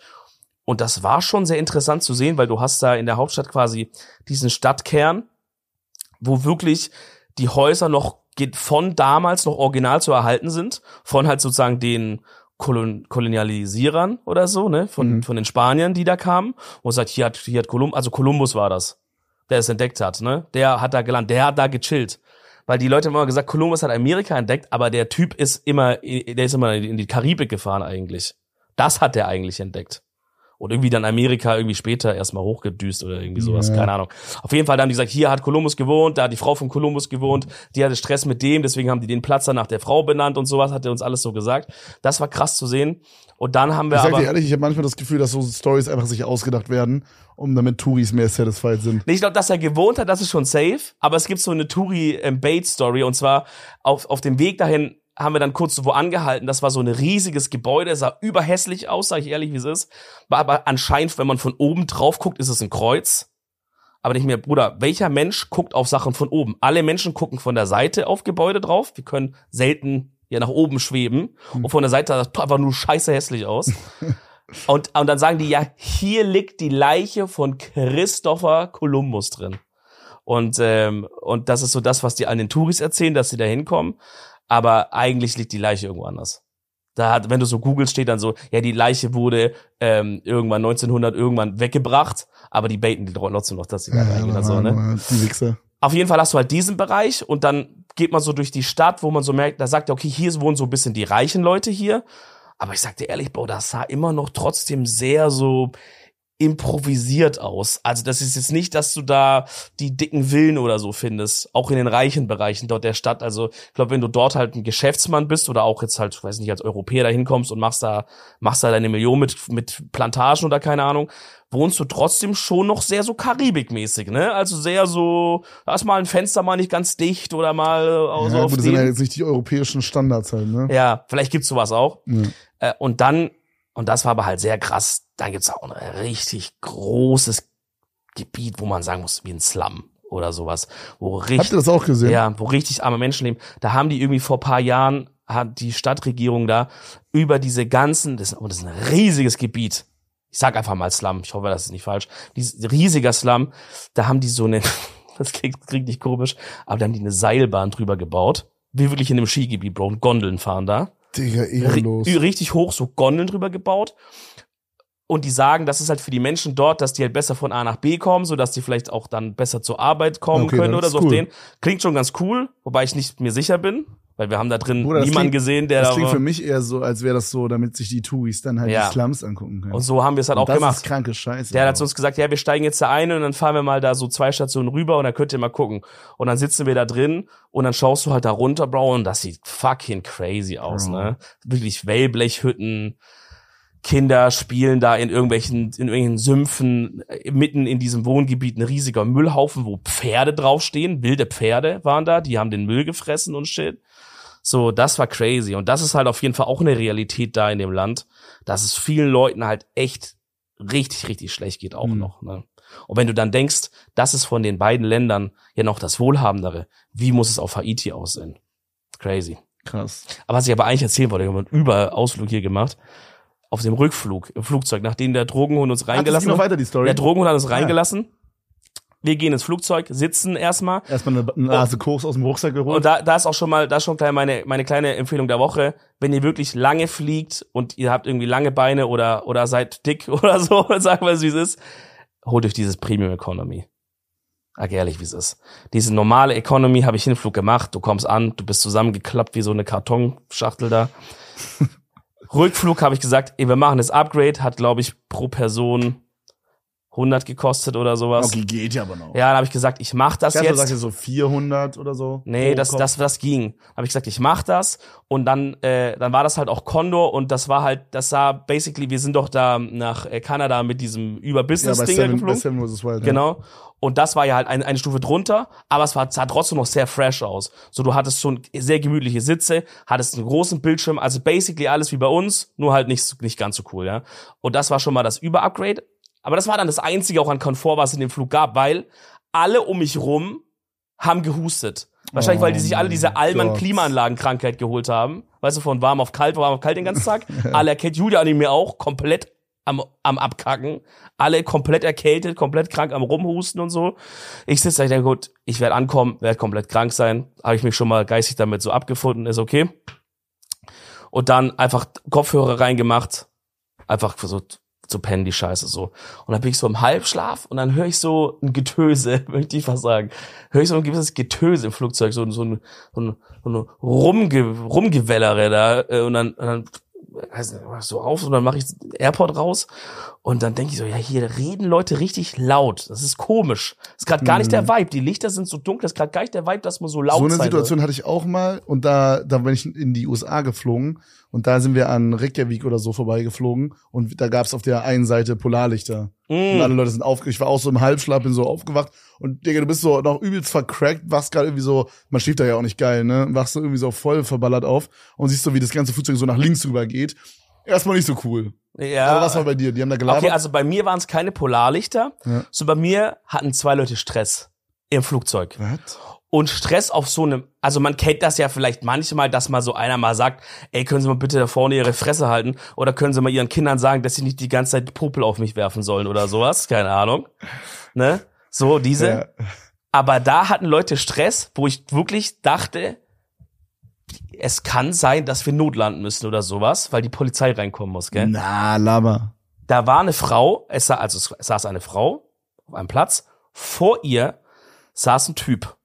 Und das war schon sehr interessant zu sehen, weil du hast da in der Hauptstadt quasi diesen Stadtkern, wo wirklich die Häuser noch von damals noch original zu erhalten sind, von halt sozusagen den Kolon Kolonialisierern oder so, ne, von, Mhm. von den Spaniern, die da kamen, und sagt, hier hat, hier hat Kolumbus, also Kolumbus war das, der es entdeckt hat, ne, der hat da gelandet, der hat da gechillt. Weil die Leute haben immer gesagt, Kolumbus hat Amerika entdeckt, aber der Typ ist immer, der ist immer in die Karibik gefahren eigentlich. Das hat der eigentlich entdeckt. Und irgendwie dann Amerika irgendwie später erstmal hochgedüst oder irgendwie sowas, Ja. keine Ahnung. Auf jeden Fall haben die gesagt, hier hat Kolumbus gewohnt, da hat die Frau von Kolumbus gewohnt, die hatte Stress mit dem, deswegen haben die den Platz dann nach der Frau benannt und sowas, hat er uns alles so gesagt. Das war krass zu sehen. Und dann haben wir Ich sag aber. dir ehrlich, ich habe manchmal das Gefühl, dass so Stories einfach sich ausgedacht werden, um damit Touris mehr satisfied sind. Nee, ich glaube, dass er gewohnt hat, das ist schon safe. Aber es gibt so eine Touri-Bait-Story. Und zwar auf, auf dem Weg dahin haben wir dann kurz so wo angehalten. Das war so ein riesiges Gebäude, sah überhässlich aus, sag ich ehrlich, wie es ist. War aber anscheinend, wenn man von oben drauf guckt, ist es ein Kreuz. Aber nicht mehr, Bruder, welcher Mensch guckt auf Sachen von oben? Alle Menschen gucken von der Seite auf Gebäude drauf. Wir können selten ja nach oben schweben. Und von der Seite sah das einfach nur scheiße hässlich aus. Und, und dann sagen die, ja, hier liegt die Leiche von Christopher Columbus drin. Und, ähm, und das ist so das, was die an den Touris erzählen, dass sie da hinkommen. Aber eigentlich liegt die Leiche irgendwo anders. Da hat, wenn du so googelst, steht dann so, ja, die Leiche wurde ähm, irgendwann 1900 irgendwann weggebracht, aber die baiten die trotzdem noch, dass sie da reingehen und so, ne? Die Wichser. Auf jeden Fall hast du halt diesen Bereich und dann geht man so durch die Stadt, wo man so merkt, da sagt er, okay, hier wohnen so ein bisschen die reichen Leute hier. Aber ich sag dir ehrlich, Bro, das sah immer noch trotzdem sehr so improvisiert aus. Also das ist jetzt nicht, dass du da die dicken Villen oder so findest, auch in den reichen Bereichen dort der Stadt. Also ich glaube, wenn du dort halt ein Geschäftsmann bist oder auch jetzt halt, weiß nicht, als Europäer da hinkommst und machst da, machst da deine Million mit, mit Plantagen oder keine Ahnung, wohnst du trotzdem schon noch sehr so karibikmäßig, ne? Also sehr so, da ist mal ein Fenster mal nicht ganz dicht oder mal äh, so Ja, auf gut, das sind ja jetzt nicht die europäischen Standards halt, ne? Ja, vielleicht gibt's sowas auch. Ja. Äh, und dann, und das war aber halt sehr krass, dann gibt's auch ein richtig großes Gebiet, wo man sagen muss, wie ein Slum oder sowas, wo Habt ihr richtig, das auch gesehen? ja, wo richtig arme Menschen leben. Da haben die irgendwie vor paar Jahren, hat die Stadtregierung da über diese ganzen, das, und das ist ein riesiges Gebiet. Ich sag einfach mal Slum, ich hoffe, das ist nicht falsch. Dieses riesiger Slum, da haben die so eine, das klingt, klingt nicht komisch, aber da haben die eine Seilbahn drüber gebaut. Wie wirklich in einem Skigebiet, Bro, und Gondeln fahren da. Digga, ehrenlos. ri- richtig hoch, so Gondeln drüber gebaut. Und die sagen, das ist halt für die Menschen dort, dass die halt besser von A nach B kommen, so dass die vielleicht auch dann besser zur Arbeit kommen Okay, können das oder so auf cool. den. Klingt schon ganz cool, wobei ich nicht mir sicher bin, weil wir haben da drin Bruder, das niemanden klingt- gesehen, der Das da klingt für mich eher so, als wäre das so, damit sich die Touris dann halt Ja. die Slums angucken können. Und so haben wir es halt Und auch das gemacht. ist kranke Scheiße. Der hat zu uns gesagt, ja, wir steigen jetzt da ein und dann fahren wir mal da so zwei Stationen rüber und dann könnt ihr mal gucken. Und dann sitzen wir da drin und dann schaust du halt da runter, Bro, und das sieht fucking crazy aus, Bro. ne? Wirklich Wellblechhütten, Kinder spielen da in irgendwelchen, in irgendwelchen Sümpfen, äh, mitten in diesem Wohngebiet ein riesiger Müllhaufen, wo Pferde draufstehen, wilde Pferde waren da, die haben den Müll gefressen und shit. So, das war crazy. Und das ist halt auf jeden Fall auch eine Realität da in dem Land, dass es vielen Leuten halt echt richtig, richtig schlecht geht auch Mhm. noch. Ne? Und wenn du dann denkst, das ist von den beiden Ländern ja noch das Wohlhabendere, wie muss es auf Haiti aussehen? Crazy. Krass. Aber was ich aber eigentlich erzählen wollte, wir haben einen Überausflug hier gemacht. Auf dem Rückflug im Flugzeug, nachdem der Drogenhund uns reingelassen geht noch hat. weiter, die Story. Der Drogenhund hat uns Ah. reingelassen. Wir gehen ins Flugzeug, sitzen erstmal. Erstmal eine Nase Koks aus dem Rucksack geholt. Und da, da ist auch schon mal, da ist schon gleich meine, meine kleine Empfehlung der Woche. Wenn ihr wirklich lange fliegt und ihr habt irgendwie lange Beine oder, oder seid dick oder so, sagen wir es wie es ist, holt euch dieses Premium Economy. Sag ehrlich, wie es ist. Diese normale Economy habe ich Hinflug gemacht. Du kommst an, du bist zusammengeklappt wie so eine Kartonschachtel da. Rückflug habe ich gesagt, ey, wir machen das Upgrade, hat glaube ich pro Person 100 gekostet oder sowas. okay, geht ja aber noch. Ja, dann habe ich gesagt, ich mach das Ich jetzt. sagst du so 400 oder so. Nee, das, Kopf. das, das ging. Habe ich gesagt, ich mach das und dann, äh, dann war das halt auch Condor und das war halt, das sah basically, wir sind doch da nach äh, Kanada mit diesem über ja, Business Ding bei geflogen. Vs. Wild. Genau. Und das war ja halt eine, eine Stufe drunter, aber es war, sah trotzdem noch sehr fresh aus. So, du hattest schon sehr gemütliche Sitze, hattest einen großen Bildschirm, also basically alles wie bei uns, nur halt nicht, nicht ganz so cool, ja. Und das war schon mal das Über-Upgrade. Aber das war dann das einzige auch an Komfort, was es in dem Flug gab, weil alle um mich rum haben gehustet. Wahrscheinlich, weil die sich alle diese mein allmann Gott. Klimaanlagenkrankheit geholt haben. Weißt du, von warm auf kalt, warm auf kalt den ganzen Tag. alle erkältet, Julia und mir auch, komplett am, am Abkacken. Alle komplett erkältet, komplett krank am Rumhusten und so. Ich sitze da, ich denke, gut, ich werde ankommen, werde komplett krank sein. Habe ich mich schon mal geistig damit so abgefunden, ist okay. Und dann einfach Kopfhörer reingemacht, einfach versucht zu pennen, die Scheiße so. Und dann bin ich so im Halbschlaf und dann höre ich so ein Getöse, möchte ich fast sagen. Höre ich so ein gewisses Getöse im Flugzeug, so, so ein, so ein, so ein Rumge, Rumgewellere da. äh, Und dann, und dann ich so auf und dann mache ich AirPod raus und dann denke ich so, ja, hier reden Leute richtig laut. Das ist komisch. Das ist gerade gar nicht der Vibe. Die Lichter sind so dunkel, das ist gerade gar nicht der Vibe, dass man so laut So eine Situation hatte ich auch mal und da, da bin ich in die USA geflogen und da sind wir an Reykjavik oder so vorbeigeflogen und da gab's auf der einen Seite Polarlichter. soll. Und Mm. alle Leute sind aufgeregt. Ich war auch so im Halbschlaf, bin so aufgewacht und Digga, du bist so noch übelst vercrackt, wachst gerade irgendwie so, man schläft da ja auch nicht geil, ne? Wachst so irgendwie so voll verballert auf und siehst so, wie das ganze Flugzeug so nach links rüber geht. Erstmal nicht so cool. Ja. Aber was war bei dir? Die haben da gelabert? Okay, also bei mir waren es keine Polarlichter. Ja. So bei mir hatten zwei Leute Stress im Flugzeug. Was? Und Stress auf so einem, also man kennt das ja vielleicht manchmal, dass mal so einer mal sagt, ey, können Sie mal bitte da vorne Ihre Fresse halten? Oder können Sie mal Ihren Kindern sagen, dass sie nicht die ganze Zeit Popel auf mich werfen sollen oder sowas? Keine Ahnung. Ne? So, diese. Ja. Aber da hatten Leute Stress, wo ich wirklich dachte, es kann sein, dass wir notlanden müssen oder sowas, weil die Polizei reinkommen muss, gell? Na, Lama. da war eine Frau, es sah, also es saß eine Frau auf einem Platz, vor ihr saß ein Typ.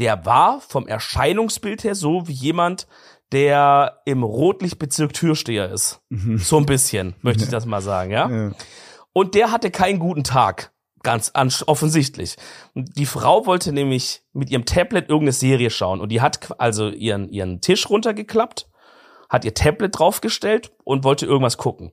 Der war vom Erscheinungsbild her so wie jemand, der im Rotlichtbezirk Türsteher ist. So ein bisschen, möchte ich das mal sagen, ja? Ja. Und der hatte keinen guten Tag. Ganz offensichtlich. Und die Frau wollte nämlich mit ihrem Tablet irgendeine Serie schauen. Und die hat also ihren, ihren Tisch runtergeklappt, hat ihr Tablet draufgestellt und wollte irgendwas gucken.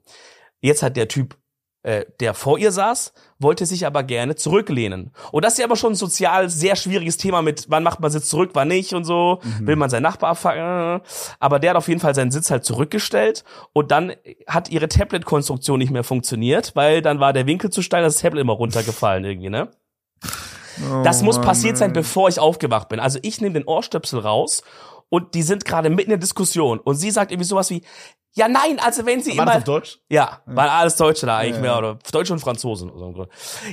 Jetzt hat der Typ, äh, der vor ihr saß, wollte sich aber gerne zurücklehnen. Und das ist ja aber schon ein sozial sehr schwieriges Thema mit, wann macht man Sitz zurück, wann nicht und so, will man seinen Nachbar abfangen. Aber der hat auf jeden Fall seinen Sitz halt zurückgestellt und dann hat ihre Tablet-Konstruktion nicht mehr funktioniert, weil dann war der Winkel zu steil, das Tablet immer runtergefallen irgendwie, ne? Das Oh muss Mann, passiert sein, ey. bevor ich aufgewacht bin. Also ich nehme den Ohrstöpsel raus und die sind gerade mitten in der Diskussion und sie sagt irgendwie sowas wie, Ja, nein, also wenn sie War das immer auf Deutsch? ja, waren alles Deutsche da eigentlich Ja, mehr ja. oder Deutsche und Franzosen. oder so.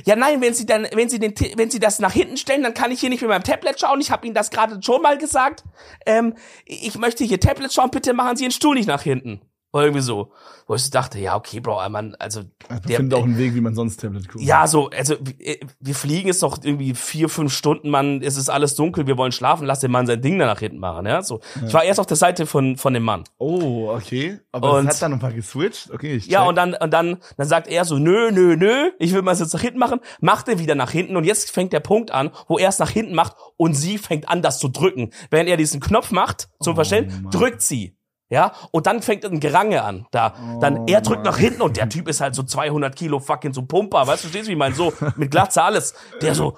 Ja, nein, wenn sie dann, wenn sie den, wenn sie das nach hinten stellen, dann kann ich hier nicht mit meinem Tablet schauen. Ich habe Ihnen das gerade schon mal gesagt. Ähm, ich möchte hier Tablet schauen. Bitte machen Sie den Stuhl nicht nach hinten. Oder irgendwie so. Wo ich so dachte, ja, okay, Bro, man, also Man der, findet auch einen Weg, wie man sonst Tablet guckt. ja, so, also wir wir fliegen jetzt doch irgendwie vier, fünf Stunden, Mann, es ist alles dunkel, wir wollen schlafen, lass den Mann sein Ding da nach hinten machen, ja. So. Ich war erst auf der Seite von, von dem Mann. Oh, okay. Aber Und- hat dann noch mal geswitcht. Okay, ich Ja, check. und dann, und dann, dann sagt er so, nö, nö, nö, ich will mal jetzt nach hinten machen, macht er wieder nach hinten und jetzt fängt der Punkt an, wo er es nach hinten macht und sie fängt an, das zu drücken. Wenn er diesen Knopf macht, zum Verstehen, Mann. drückt sie. Ja, und dann fängt ein Gerange an. Da, dann er drückt nach hinten und der Typ ist halt so 200 Kilo fucking so Pumper, weißt du, verstehst du, wie ich meine? So, mit Glatze alles. Der so,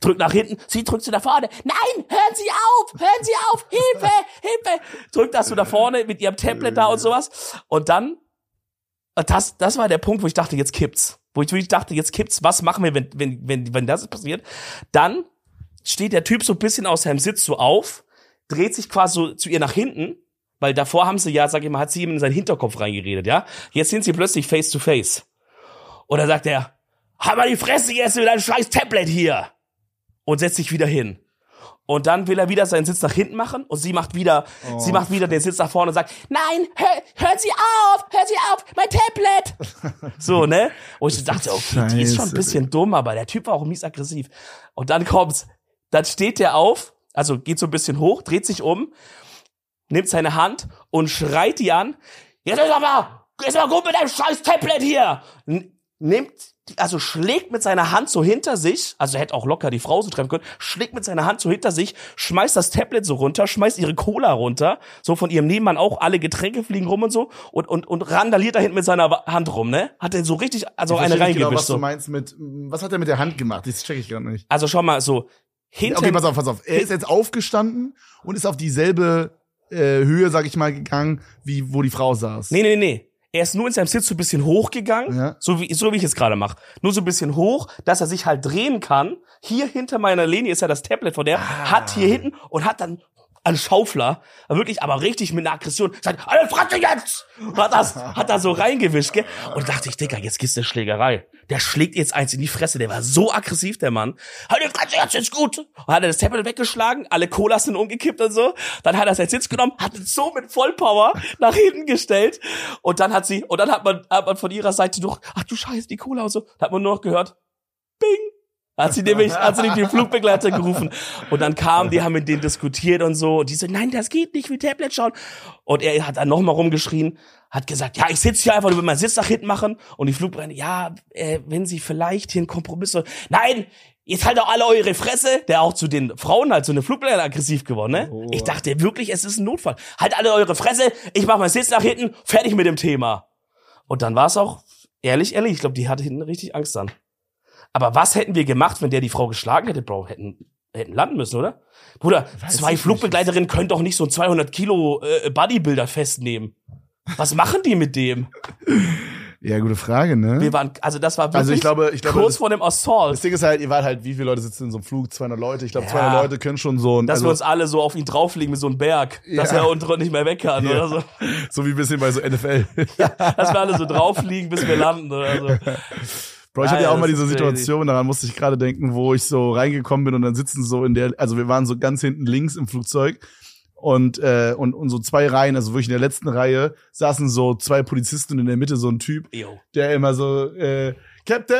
drückt nach hinten, sie drückt zu da vorne. Nein, hören Sie auf, hören Sie auf, Hilfe, Hilfe. Drückt das so da vorne mit ihrem Tablet da und sowas. Und dann und das, das war der Punkt, wo ich dachte, jetzt kippt's. Wo ich wirklich dachte, jetzt kippt's. Was machen wir, wenn, wenn, wenn, wenn das passiert? Dann steht der Typ so ein bisschen aus seinem Sitz so auf, dreht sich quasi so zu ihr nach hinten, weil davor haben sie ja, sag ich mal, hat sie ihm in seinen Hinterkopf reingeredet, ja? Jetzt sind sie plötzlich face to face. Und dann sagt er, halt mal die Fresse jetzt mit deinem scheiß Tablet hier. Und setzt sich wieder hin. Und dann will er wieder seinen Sitz nach hinten machen und sie macht wieder, sie macht wieder den Sitz nach vorne und sagt, nein, hör, hören Sie auf, hören Sie auf, mein Tablet. so, ne? Und ich dachte, okay, die ist schon ein Scheiße, bisschen dumm, aber der Typ war auch mies aggressiv. Und dann kommt's, dann steht der auf, also geht so ein bisschen hoch, dreht sich um, nimmt seine Hand und schreit die an, jetzt ist aber, jetzt mal gut mit deinem scheiß Tablet hier. Nimmt, also schlägt mit seiner Hand so hinter sich, also er hätte auch locker die Frau so treffen können, schlägt mit seiner Hand so hinter sich, schmeißt das Tablet so runter, schmeißt ihre Cola runter, so von ihrem Nebenmann auch, alle Getränke fliegen rum und so und, und, und randaliert da hinten mit seiner Hand rum, ne? Hat er so richtig, also Ich eine nicht genau, reingewischt. was du so. meinst mit, was hat er mit der Hand gemacht? Das check ich gerade nicht. Also schau mal, so, hinter, Okay, pass auf, pass auf. Er ist jetzt aufgestanden und ist auf dieselbe äh, Höhe, sag ich mal, gegangen, wie wo die Frau saß. Nee, nee, nee. Er ist nur in seinem Sitz so ein bisschen hochgegangen, Ja. so wie so wie ich es gerade mache. Nur so ein bisschen hoch, dass er sich halt drehen kann. Hier hinter meiner Linie ist ja das Tablet von der, Ah. hat hier hinten und hat dann einen Schaufler, wirklich aber richtig mit einer Aggression, sagt, alle Fratze jetzt! Hat das, hat da so reingewischt, gell? Und dachte ich, Digga, jetzt gibt's eine Schlägerei. Der schlägt jetzt eins in die Fresse, der war so aggressiv, der Mann. Halt die Fratze jetzt, ist gut! Und hat er das Tablet weggeschlagen, alle Colas sind umgekippt und so. Dann hat er seinen Sitz genommen, hat es so mit Vollpower nach hinten gestellt. Und dann hat sie, und dann hat man, hat man von ihrer Seite durch, ach du Scheiße, die Cola und so, da hat man nur noch gehört, Bing! Hat sie nämlich, hat sie nämlich den Flugbegleiter gerufen. Und dann kamen, die haben mit denen diskutiert und so. Und die so, nein, das geht nicht, wie Tablet schauen. Und er hat dann nochmal rumgeschrien, hat gesagt, ja, ich sitze hier einfach, du willst meinen Sitz nach hinten machen. Und die Flugbegleiter, ja, äh, wenn sie vielleicht hier einen Kompromiss, so, nein, jetzt halt auch alle eure Fresse. Der auch zu den Frauen halt so eine Flugbegleiter aggressiv geworden, ne? Oh. Ich dachte wirklich, es ist ein Notfall. Halt alle eure Fresse, ich mach meinen Sitz nach hinten, fertig mit dem Thema. Und dann war es auch, ehrlich, ehrlich, ich glaube, die hatte hinten richtig Angst dann. Aber was hätten wir gemacht, wenn der die Frau geschlagen hätte, Bro? Hätten, hätten landen müssen, oder? Bruder, Weiß zwei. Flugbegleiterinnen können doch nicht so ein 200 Kilo äh, Bodybuilder festnehmen. Was machen die mit dem? Ja, gute Frage, ne? Wir waren, also das war wirklich Also ich glaube- ich glaube, kurz das- vor dem Assault, das Ding ist halt, ihr wart halt, wie viele Leute sitzen in so einem Flug? 200 Leute. Ich glaube, Ja. 200 Leute können schon so ein, dass also, wir uns alle so auf ihn drauflegen wie so ein Berg, dass Ja. er unten nicht mehr weg kann Ja. oder so. so wie ein bisschen bei so NFL. Dass wir alle so draufliegen, bis wir landen oder so. Bro, ich hatte ja ja, auch mal diese Situation, daran musste ich gerade denken, wo ich so reingekommen bin und dann sitzen so in der, also wir waren so ganz hinten links im Flugzeug und, äh, und, und so zwei Reihen, also wirklich in der letzten Reihe, saßen so zwei Polizisten und in der Mitte so ein Typ, Yo. der immer so, äh, Captain!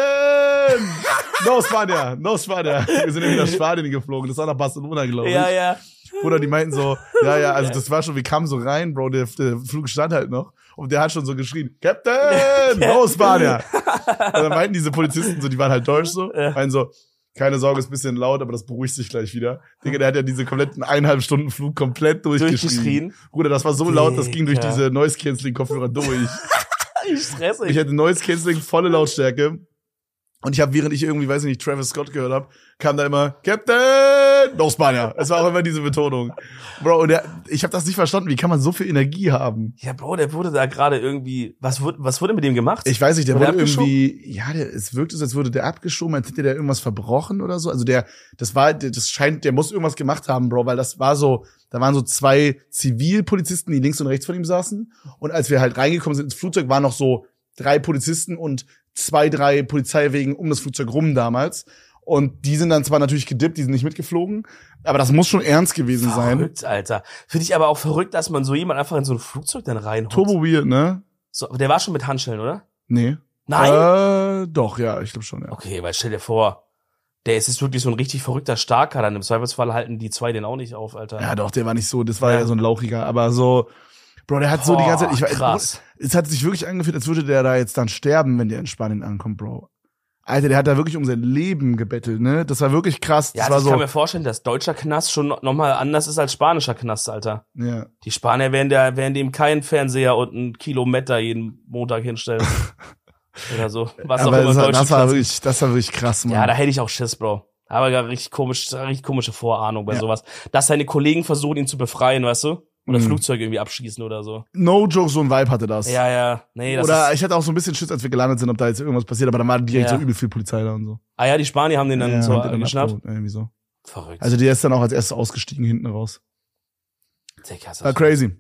No Spanier, no Spanier. Wir sind irgendwie nach Spanien geflogen, das war nach Barcelona, glaube ich. Ja, ja. Oder die meinten so, ja, ja, also das war schon, wir kamen so rein, Bro, der, der Flug stand halt noch. Und der hat schon so geschrien, Captain, no Spanier. Und dann meinten diese Polizisten so, die waren halt deutsch so, Ja. meinen so, keine Sorge, ist ein bisschen laut, aber das beruhigt sich gleich wieder. Digga, der hat ja diese kompletten eineinhalb Stunden Flug komplett durchgeschrien. Durchgeschrien. Bruder, das war so laut, das ging durch diese Noise-Canceling-Kopfhörer durch. Ich stress Ich hatte Noise-Canceling, volle Lautstärke. Und ich habe, während ich irgendwie, weiß ich nicht, Travis Scott gehört habe, kam da immer Captain No Spanier. Es war auch immer diese Betonung. Bro, und der, ich habe das nicht verstanden. Wie kann man so viel Energie haben? Ja, Bro, der wurde da gerade irgendwie. Was wurde, was wurde mit dem gemacht? Ich weiß nicht, der Wurde wurde irgendwie, ja, der, es wirkte so, als würde der abgeschoben, als hätte der irgendwas verbrochen oder so. Also der, das war, das scheint, der muss irgendwas gemacht haben, Bro, weil das war so, da waren so zwei Zivilpolizisten, die links und rechts von ihm saßen. Und als wir halt reingekommen sind ins Flugzeug, waren noch so drei Polizisten und zwei, drei Polizeiwegen um das Flugzeug rum damals. Und die sind dann zwar natürlich gedippt, die sind nicht mitgeflogen, aber das muss schon ernst gewesen sein. Verrückt, Alter. Finde ich aber auch verrückt, dass man so jemand einfach in so ein Flugzeug dann reinholt. Turbo weird, ne? So, der war schon mit Handschellen, oder? Nee. Nein. Äh, doch, ja, ich glaube schon, ja. Okay, weil stell dir vor, der ist jetzt wirklich so ein richtig verrückter Starker, dann im Zweifelsfall halten die zwei den auch nicht auf, Alter. Ja, doch, der war nicht so, das war ja, Ja. so ein lauchiger, aber so, Bro, der hat so die ganze Zeit, ich krass. es hat sich wirklich angefühlt, als würde der da jetzt dann sterben, wenn der in Spanien ankommt, Bro. Alter, der hat da wirklich um sein Leben gebettelt, ne? Das war wirklich krass. Ja, Das also ich so, kann mir vorstellen, dass deutscher Knast schon noch mal anders ist als spanischer Knast, Alter. ja. Die Spanier werden, der, werden dem keinen Fernseher und einen Kilometer jeden Montag hinstellen. Oder so. Was auch aber immer das, war- das war wirklich, das war wirklich krass, Mann. Ja, da hätte ich auch Schiss, Bro. Aber gar richtig komisch, richtig komische Vorahnung bei Ja. sowas. Dass seine Kollegen versuchen, ihn zu befreien, weißt du? Oder Mhm. Flugzeuge irgendwie abschießen oder so. no joke, so ein Vibe hatte das. Ja, ja. Nee, das Oder ich hatte auch so ein bisschen Schiss, als wir gelandet sind, ob da jetzt irgendwas passiert, aber dann war direkt Ja. so übel viel Polizei da und so. Ah ja, die Spanier haben den dann Ja, so die dann geschnappt. abgeholt, Irgendwie so. Verrückt. Also der ist dann auch als erstes ausgestiegen hinten raus. Digga, War crazy.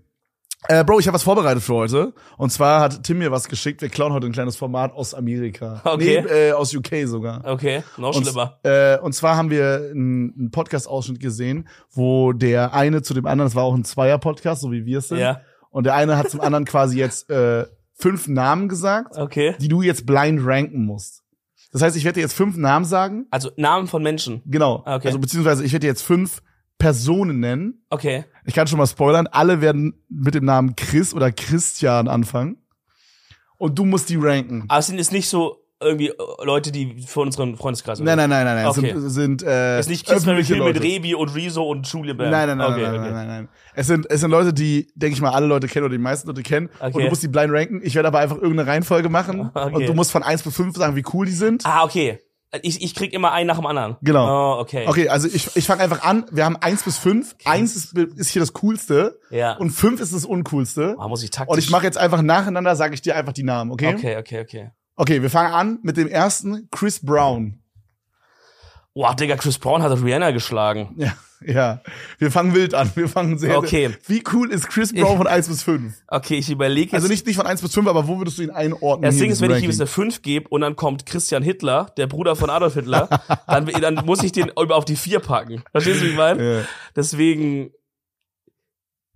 Äh, Bro, ich habe was vorbereitet für heute. Und zwar hat Tim mir was geschickt. Wir klauen heute ein kleines Format aus Amerika. Okay. Nee, äh, aus UK sogar. Okay, noch Und, schlimmer. äh, und zwar haben wir einen, Podcast-Ausschnitt gesehen, wo der eine zu dem anderen, das war auch ein Zweier-Podcast, so wie wir es sind. Ja, Und der eine hat zum anderen quasi jetzt äh, fünf Namen gesagt, okay. die du jetzt blind ranken musst. Das heißt, ich werde dir jetzt fünf Namen sagen. Also Namen von Menschen. Genau. Okay. Also beziehungsweise ich werde dir jetzt fünf Personen nennen. Okay. Ich kann schon mal spoilern, alle werden mit dem Namen Chris oder Christian anfangen. Und du musst die ranken. Aber es sind jetzt nicht so irgendwie äh, Leute, die für unseren Freundeskreis Nein, nein, nein, nein, nein. Okay. Es sind, sind äh, Es ist nicht Kids Mary Kill mit. Rebi und Rezo und Julia Bam. Nein, nein, nein, okay, nein, okay. nein, nein, nein. Es sind, es sind Leute, die, denke ich mal, alle Leute kennen oder die meisten Leute kennen. Und Okay. du musst die blind ranken. Ich werde aber einfach irgendeine Reihenfolge machen. Okay. Und du musst von eins bis fünf sagen, wie cool die sind. Ah, okay. Ich, ich krieg immer einen nach dem anderen. Genau. Oh, okay. Okay, also ich, ich fange einfach an. Wir haben eins bis fünf. Eins ist, ist hier das Coolste. Ja. Und fünf ist das Uncoolste. Ah, muss ich taktisch. Und ich mache jetzt einfach nacheinander, sage ich dir einfach die Namen, okay? Okay, okay, okay. Okay, wir fangen an mit dem ersten, Chris Brown. Wow, Digga, Chris Brown hat Rihanna geschlagen. Ja, ja. Wir fangen wild an. Wir fangen sehr. Okay. Wie cool ist Chris Brown von 1 bis 5? Okay, ich überlege jetzt. Also nicht, nicht von 1 bis 5, aber wo würdest du ihn einordnen? das Ding in ist, wenn ich ihm eine 5 gebe und dann kommt Christian Hitler, der Bruder von Adolf Hitler, dann, dann muss ich den über auf die 4 packen. Verstehst du, wie ich meine? Ranking? Deswegen,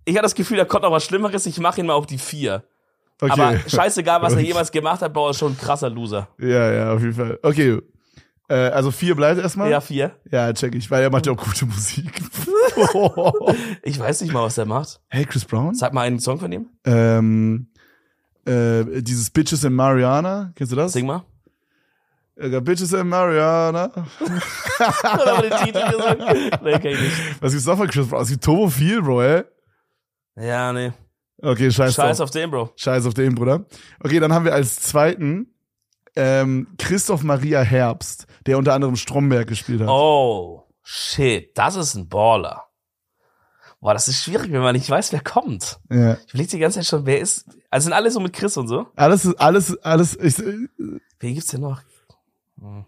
ich habe das Gefühl, da kommt noch was Schlimmeres, ich mache ihn mal auf die 4. Ja. Okay. Aber scheißegal, was er jemals gemacht hat, Bro, ist schon ein krasser Loser. ja, ja, auf jeden Fall. Okay. Äh, also 4 bleibt erstmal. Ja, 4. Ja, check ich, weil er macht ja auch gute Musik. Ich weiß nicht mal, was er macht. hey, Chris Brown? Sag mal einen Song von ihm. Ähm, äh, dieses Bitches in Mariana, kennst du das? Sing mal. I got Bitches in Mariana. Oder den Titel gesagt? Nee, kenn ich nicht. Was gibt's noch von Chris Brown? Es gibt Turbo viel, Bro, ey. Ja, nee. Okay, scheiß, Scheiß auf den, Bro. Scheiß auf den, Bruder. Okay, dann haben wir als zweiten ähm, Christoph Maria Herbst, der unter anderem Stromberg gespielt hat. Oh, shit, das ist ein Baller. Boah, das ist schwierig, wenn man nicht weiß, wer kommt. Ja. Ich überlege die ganze Zeit schon, wer ist. Also sind alle so mit Chris und so. Alles, alles, alles. Ich, Wen gibt's denn noch? Hm.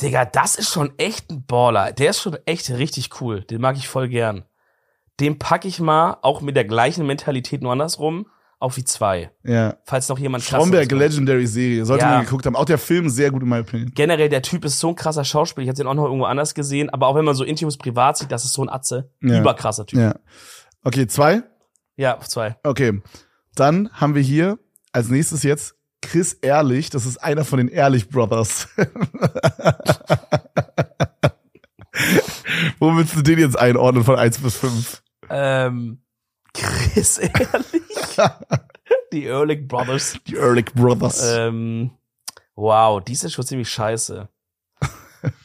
Digga, das ist schon echt ein Baller. Der ist schon echt richtig cool. Den mag ich voll gern. Den packe ich mal, auch mit der gleichen Mentalität nur andersrum, auf die zwei. ja. Falls noch jemand krass Stromberg. Legendary Serie. Sollte Ja. man geguckt haben. Auch der Film sehr gut in meiner Opinion. Generell, der Typ ist so ein krasser Schauspieler. Ich habe den auch noch irgendwo anders gesehen. Aber auch wenn man so intimes Privat sieht, das ist so ein Atze. Ja. Überkrasser Typ. Ja. Okay, zwei. Ja, auf zwei. Okay. Dann haben wir hier als nächstes jetzt Chris Ehrlich. Das ist einer von den Ehrlich Brothers. Wo willst du den jetzt einordnen von 1 bis 5? Ähm, Chris Ehrlich. Die Ehrlich Brothers. Die Ehrlich Brothers. Ähm, wow, die ist schon ziemlich scheiße.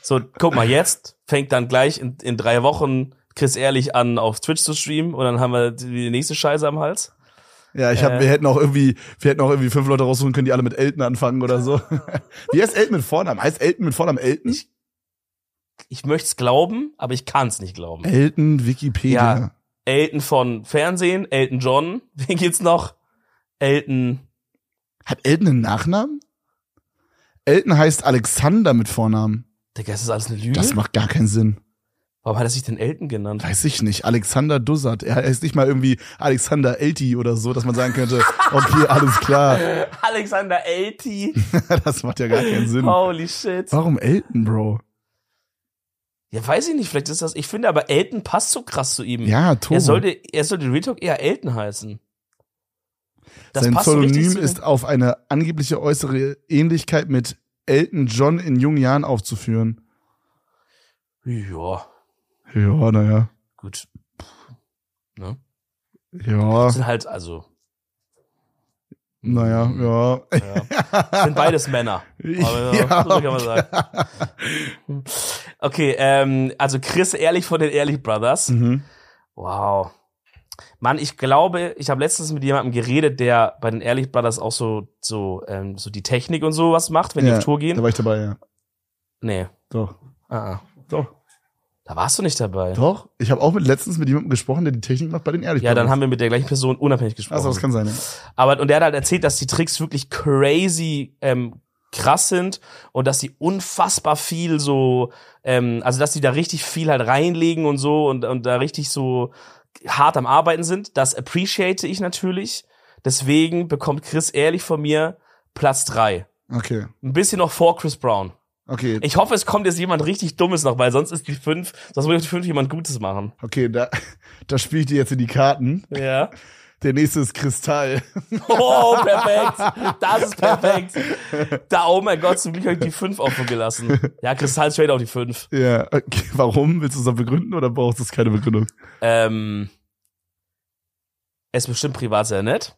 So, guck mal, jetzt fängt dann gleich in, in drei Wochen Chris Ehrlich an, auf Twitch zu streamen und dann haben wir die nächste Scheiße am Hals. Ja, ich hab, Äh. wir hätten auch irgendwie, wir hätten auch irgendwie fünf Leute raussuchen können, die alle mit Elton anfangen oder so. Wie heißt Elton mit Vornamen? Heißt Elton mit Vornamen Elton? Ich möchte es glauben, aber ich kann es nicht glauben. Elton Wikipedia. Ja. Elton von Fernsehen, Elton John. Wen gibt's noch? Elton. Hat Elton einen Nachnamen? Elton heißt Alexander mit Vornamen. Digga, ist das alles eine Lüge? Das macht gar keinen Sinn. Warum hat er sich denn Elton genannt? Weiß ich nicht. Alexander Dussert. Er heißt nicht mal irgendwie Alexander Elti oder so, dass man sagen könnte, okay, alles klar. Alexander Elti. Das macht ja gar keinen Sinn. Holy shit. Warum Elton, Bro? Ja, weiß ich nicht, vielleicht ist das, ich finde aber Elton passt so krass zu ihm. Ja, Togo. Er sollte, er sollte Real Talk eher Elton heißen. Das Sein so Pseudonym zu ist auf eine angebliche äußere Ähnlichkeit mit Elton John in jungen Jahren aufzuführen. Ja, Ja, naja. gut. Ne? Ja, Das sind halt, also. Naja, ja. Ja. sind beides Männer. Aber ja, so kann man sagen. Okay, ähm, also Chris Ehrlich von den Ehrlich Brothers. Mhm. Wow. Mann, ich glaube, ich habe letztens mit jemandem geredet, der bei den Ehrlich Brothers auch so so ähm, so die Technik und sowas macht, wenn die ja, auf Tour Da gehen. war ich dabei, ja. Nee. Doch. Ah, ah. Doch. Da warst du nicht dabei. Doch. Ich habe auch mit letztens mit jemandem gesprochen, der die Technik macht bei den Ehrlich Ja, dann haben wir mit der gleichen Person unabhängig gesprochen. Achso, das kann sein, ja. Aber und der hat halt erzählt, dass die Tricks wirklich crazy ähm, krass sind und dass sie unfassbar viel so, ähm, also dass sie da richtig viel halt reinlegen und so und, und da richtig so hart am Arbeiten sind. Das appreciate ich natürlich. Deswegen bekommt Chris ehrlich von mir Platz drei. Okay. Ein bisschen noch vor Chris Brown. Okay. Ich hoffe, es kommt jetzt jemand richtig Dummes noch, weil sonst ist die fünf, sonst ich die fünf jemand Gutes machen. Okay, da, da spiele ich dir jetzt in die Karten. Ja. Der nächste ist Kristall. Oh, perfekt. Das ist perfekt. Da, oh mein Gott, zum Glück habe ich die 5 offen gelassen. Ja, Kristall straight auf die 5. Ja, okay. Warum? Willst du es noch begründen oder brauchst du es keine Begründung? Ähm, er ist bestimmt privat sehr nett.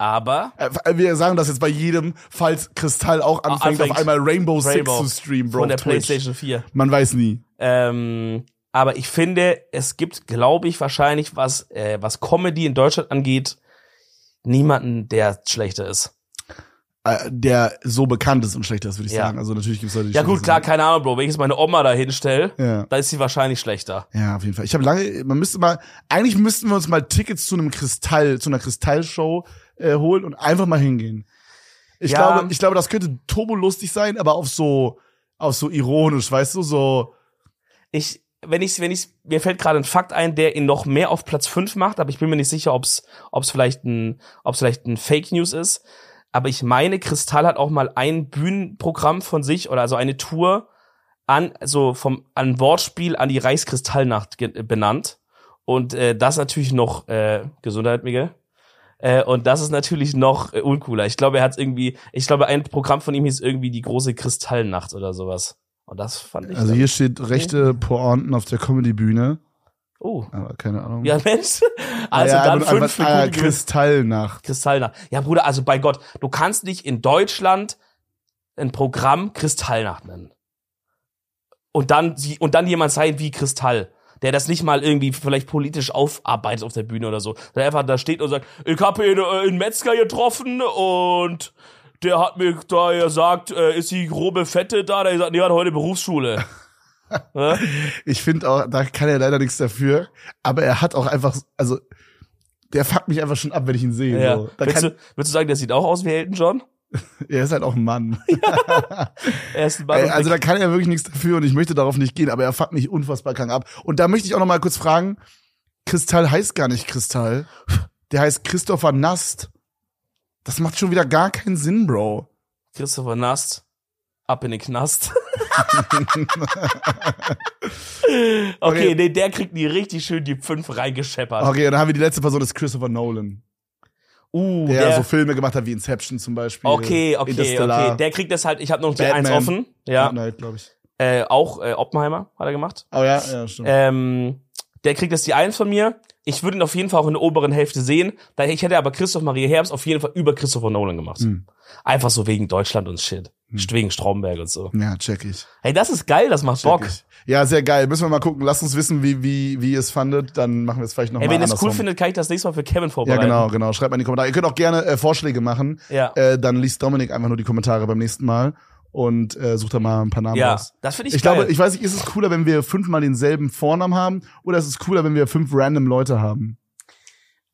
Aber Äh, Wir sagen das jetzt bei jedem, falls Kristall auch anfängt, anfängt. auf einmal Rainbow, Rainbow Six zu streamen, Bro. von der Twitch. PlayStation 4. Man weiß nie. Ähm, aber ich finde, es gibt, glaube ich, wahrscheinlich, was, äh, was Comedy in Deutschland angeht, niemanden, der schlechter ist. Äh, Der so bekannt ist und schlechter ist, würde ich Ja. sagen. Also natürlich gibt es Leute, die Ja gut, klar, keine Ahnung, Bro. Wenn ich jetzt meine Oma da hinstelle, sind. Ja. da ist sie wahrscheinlich schlechter. Ja, auf jeden Fall. Ich habe lange, man müsste mal, eigentlich müssten wir uns mal Tickets zu einem Kristall, zu einer Kristallshow äh, holen und einfach mal hingehen. Ich Ja. glaube, ich glaube, das könnte turbolustig sein, aber auf so, auf so ironisch, weißt du, so. ich, wenn ich, wenn ich, mir fällt gerade ein Fakt ein, der ihn noch mehr auf Platz 5 macht, aber ich bin mir nicht sicher, ob es ob's vielleicht ein, ob's vielleicht ein Fake News ist. Aber ich meine, Kristall hat auch mal ein Bühnenprogramm von sich oder also eine Tour an, so vom, an Wortspiel an die Reichskristallnacht benannt. Und äh, das natürlich noch, äh, Gesundheit, Miguel. Äh, und das ist natürlich noch äh, uncooler. Ich glaube, er hat irgendwie, ich glaube, ein Programm von ihm hieß irgendwie die große Kristallnacht oder sowas. Und das fand ich. Also hier steht rechte Pointen auf der Comedy-Bühne, oh. aber keine Ahnung. Ja, Mensch. Also ja, dann fünf für ah, Kristallnacht. Kristallnacht. Ja, Bruder, also bei Gott, du kannst nicht in Deutschland ein Programm Kristallnacht nennen. Und dann, und dann jemand sein wie Kristall, der das nicht mal irgendwie vielleicht politisch aufarbeitet auf der Bühne oder so. Der einfach da steht und sagt, ich habe hier äh, einen Metzger getroffen und der hat mir da gesagt, äh, ist die grobe Fette da? Der hat gesagt, nee, hat heute Berufsschule. Ja? Ich finde auch, da kann er leider nichts dafür, aber er hat auch einfach, also, der fuckt mich einfach schon ab, wenn ich ihn sehe. Ja. So. Da Würdest, kann, du, würdest du sagen, der sieht auch aus wie Elton John? er ist halt auch ein Mann. Er ist ein Mann also da kann er wirklich nichts dafür und ich möchte darauf nicht gehen, aber er fuckt mich unfassbar krank ab. Und da möchte ich auch noch mal kurz fragen, Kristall heißt gar nicht Kristall. Der heißt Christopher Nast. Das macht schon wieder gar keinen Sinn, Bro. Christopher Nast, ab in den Knast. okay, Okay. nee, der kriegt die richtig schön die fünf reingescheppert. Okay, dann haben wir die letzte Person, das ist Christopher Nolan. Uh, Der, der, so Filme gemacht hat wie Inception zum Beispiel. okay, okay, okay. Der kriegt das halt, ich habe noch die Batman. eins offen. Ja. Fortnite, glaube ich. Äh, auch äh, Oppenheimer hat er gemacht. Oh ja, ja, stimmt. Ähm, der kriegt jetzt die eins von mir. Ich würde ihn auf jeden Fall auch in der oberen Hälfte sehen. Da ich hätte aber Christoph Maria Herbst auf jeden Fall über Christopher Nolan gemacht. Hm. Einfach so wegen Deutschland und Shit. Wegen Stromberg und so. Ja, check ich. Hey, das ist geil, das macht Bock. Check ich. Ja, sehr geil. Müssen wir mal gucken. Lasst uns wissen, wie, wie, wie ihr es fandet. Dann machen wir es vielleicht noch Hey, mal wenn ihr es cool findet, kann ich das nächste Mal für Kevin Ja, vorbereiten. genau, genau. Schreibt mal in die Kommentare. Ihr könnt auch gerne äh, Vorschläge machen. Ja. Äh, dann liest Dominik einfach nur die Kommentare beim nächsten Mal und äh, sucht da mal ein paar Namen Ja, raus. das finde ich, Ich geil. glaube, ich weiß nicht, ist es cooler, wenn wir fünfmal denselben Vornamen haben oder ist es cooler, wenn wir fünf random Leute haben?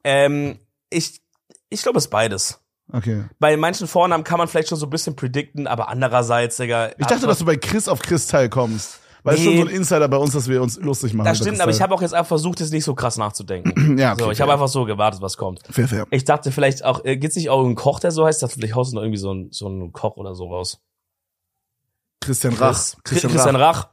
ähm, ich, ich glaube, es ist beides. Okay. Bei manchen Vornamen kann man vielleicht schon so ein bisschen predikten, aber andererseits, Digga. Ich dachte, dass du bei Chris auf Chris teilkommst. Weil es ist Nee. schon so ein Insider bei uns, dass wir uns lustig machen. Das stimmt, aber ich habe auch jetzt einfach versucht, jetzt nicht so krass nachzudenken. Ja, okay, so, ich habe einfach so gewartet, was kommt. Fair, fair. Ich dachte vielleicht auch, äh, gibt's nicht auch einen Koch, der so heißt? Dachte, vielleicht haust du noch irgendwie so einen, so einen Koch oder so raus. Christian Rach. Christian, Christian Rach.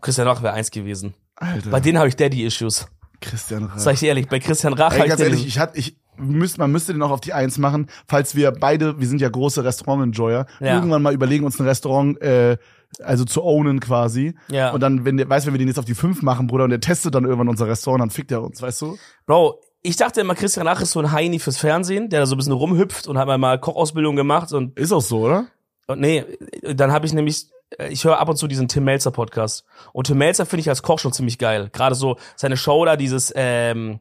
Christian Rach wäre eins gewesen. Alter. Bei denen habe ich Daddy-Issues. Christian Rach. Sag ich dir ehrlich, bei Christian Rach Ey, ganz ich ehrlich, ich hatte, ich müsste, man müsste den auch auf die Eins machen, falls wir beide, wir sind ja große Restaurant-Enjoyer, Ja. irgendwann mal überlegen, uns ein Restaurant, äh, also zu ownen quasi. Ja. Und dann, wenn der, weißt, wenn wir den jetzt auf die Fünf machen, Bruder, und der testet dann irgendwann unser Restaurant, dann fickt er uns, weißt du? Bro, ich dachte immer, Christian Rach ist so ein Heini fürs Fernsehen, der da so ein bisschen rumhüpft und hat mal- mal Kochausbildung gemacht und, Ist auch so, oder? und nee, dann habe ich nämlich, ich höre ab und zu diesen Tim Melzer Podcast und Tim Melzer finde ich als Koch schon ziemlich geil. Gerade so seine Show da, dieses, ähm,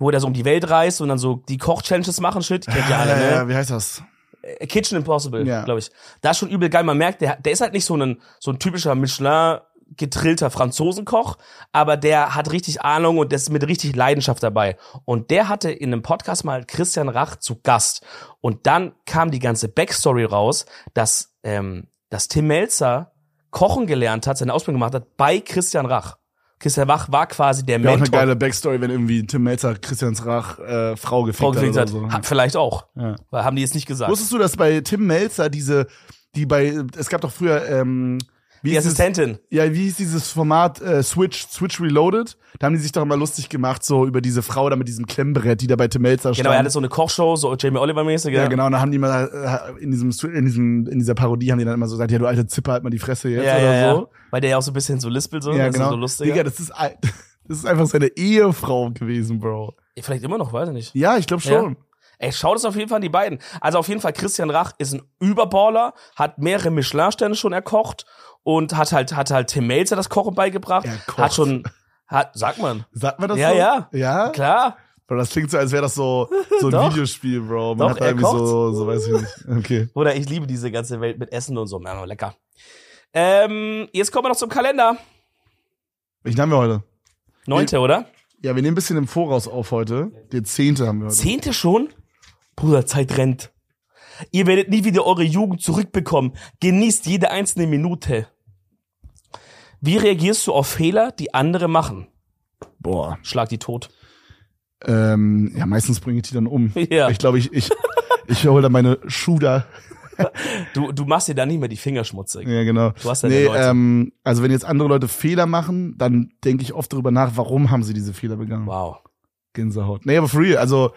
wo der so um die Welt reist und dann so die Koch-Challenges machen, shit, kennt ihr alle, ja, ne? ja, wie heißt das? Äh, Kitchen Impossible, Ja. glaube ich. Da ist schon übel geil. Man merkt, der, der ist halt nicht so ein, so ein typischer Michelin getrillter Franzosenkoch, aber der hat richtig Ahnung und der ist mit richtig Leidenschaft dabei. Und der hatte in einem Podcast mal Christian Rach zu Gast. Und dann kam die ganze Backstory raus, dass, ähm, dass Tim Melzer kochen gelernt hat, seine Ausbildung gemacht hat bei Christian Rach. Christian Rach war quasi der Wäre auch eine Mentor. geile Backstory, wenn irgendwie Tim Melzer Christians Rach äh, Frau gefickt, Frau gefickt hat hat. oder so. Hat vielleicht auch. Ja. Weil haben die jetzt nicht gesagt. Wusstest du, dass bei Tim Melzer diese, die bei, es gab doch früher, ähm, wie die Assistentin. Ja, wie hieß dieses Format äh, Switch, Switch Reloaded? Da haben die sich doch immer lustig gemacht, so über diese Frau da mit diesem Klemmbrett, die da bei Tim Melzer stand. Genau, er hatte so eine Kochshow, so Jamie Oliver-mäßig. ja, genau, und da haben die mal äh, in diesem, in diesem, in dieser Parodie haben die dann immer so gesagt, ja, du alte Zipper, halt mal die Fresse jetzt ja, oder ja, so. ja. Weil der ja auch so ein bisschen so lispelt, so, Ja, das ist genau. so lustig. Digga, das ist, das ist einfach seine Ehefrau gewesen, Bro. Vielleicht immer noch, weiß ich nicht. Ja, ich glaube schon. Ey, schaut es auf jeden Fall an die beiden. Also auf jeden Fall, Christian Rach ist ein Überballer, hat mehrere Michelin-Sterne schon erkocht und hat halt, hat halt Tim Melzer das Kochen beigebracht. Erkocht. Hat schon, hat, sagt man. Sagt man das Ja, so? ja. Ja? Klar. Bro, das klingt so, als wäre das so, so ein Doch. Videospiel, Bro. Man Doch, hat da er irgendwie kocht. so, so weiß ich nicht. Okay. Oder ich liebe diese ganze Welt mit Essen und so. Ja, lecker. Ähm, jetzt kommen wir noch zum Kalender. Welchen haben wir heute? Neunte, oder? Ja, wir nehmen ein bisschen im Voraus auf heute. Den zehnte haben wir heute. Zehnte schon? Bruder, Zeit rennt. Ihr werdet nie wieder eure Jugend zurückbekommen. Genießt jede einzelne Minute. Wie reagierst du auf Fehler, die andere machen? Boah. Schlag die tot. Ähm, ja, meistens bringe ich die dann um. Ja. Ich glaube, ich, ich, ich hole da meine Schuder. Du, du machst dir da nicht mehr die Finger schmutzig. Ja, genau. Du hast nee, Leute. ähm, also wenn jetzt andere Leute Fehler machen, dann denke ich oft darüber nach, warum haben sie diese Fehler begangen. Wow. Gänsehaut. Nee, aber real, also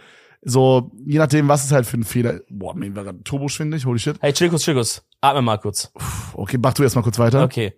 so, je nachdem, was ist halt für ein Fehler. Boah, mir war gerade turboschwindig, holy shit. Hey, Chilkus, Chilkus. Atme mal kurz. Okay, mach du erst mal kurz weiter. Okay.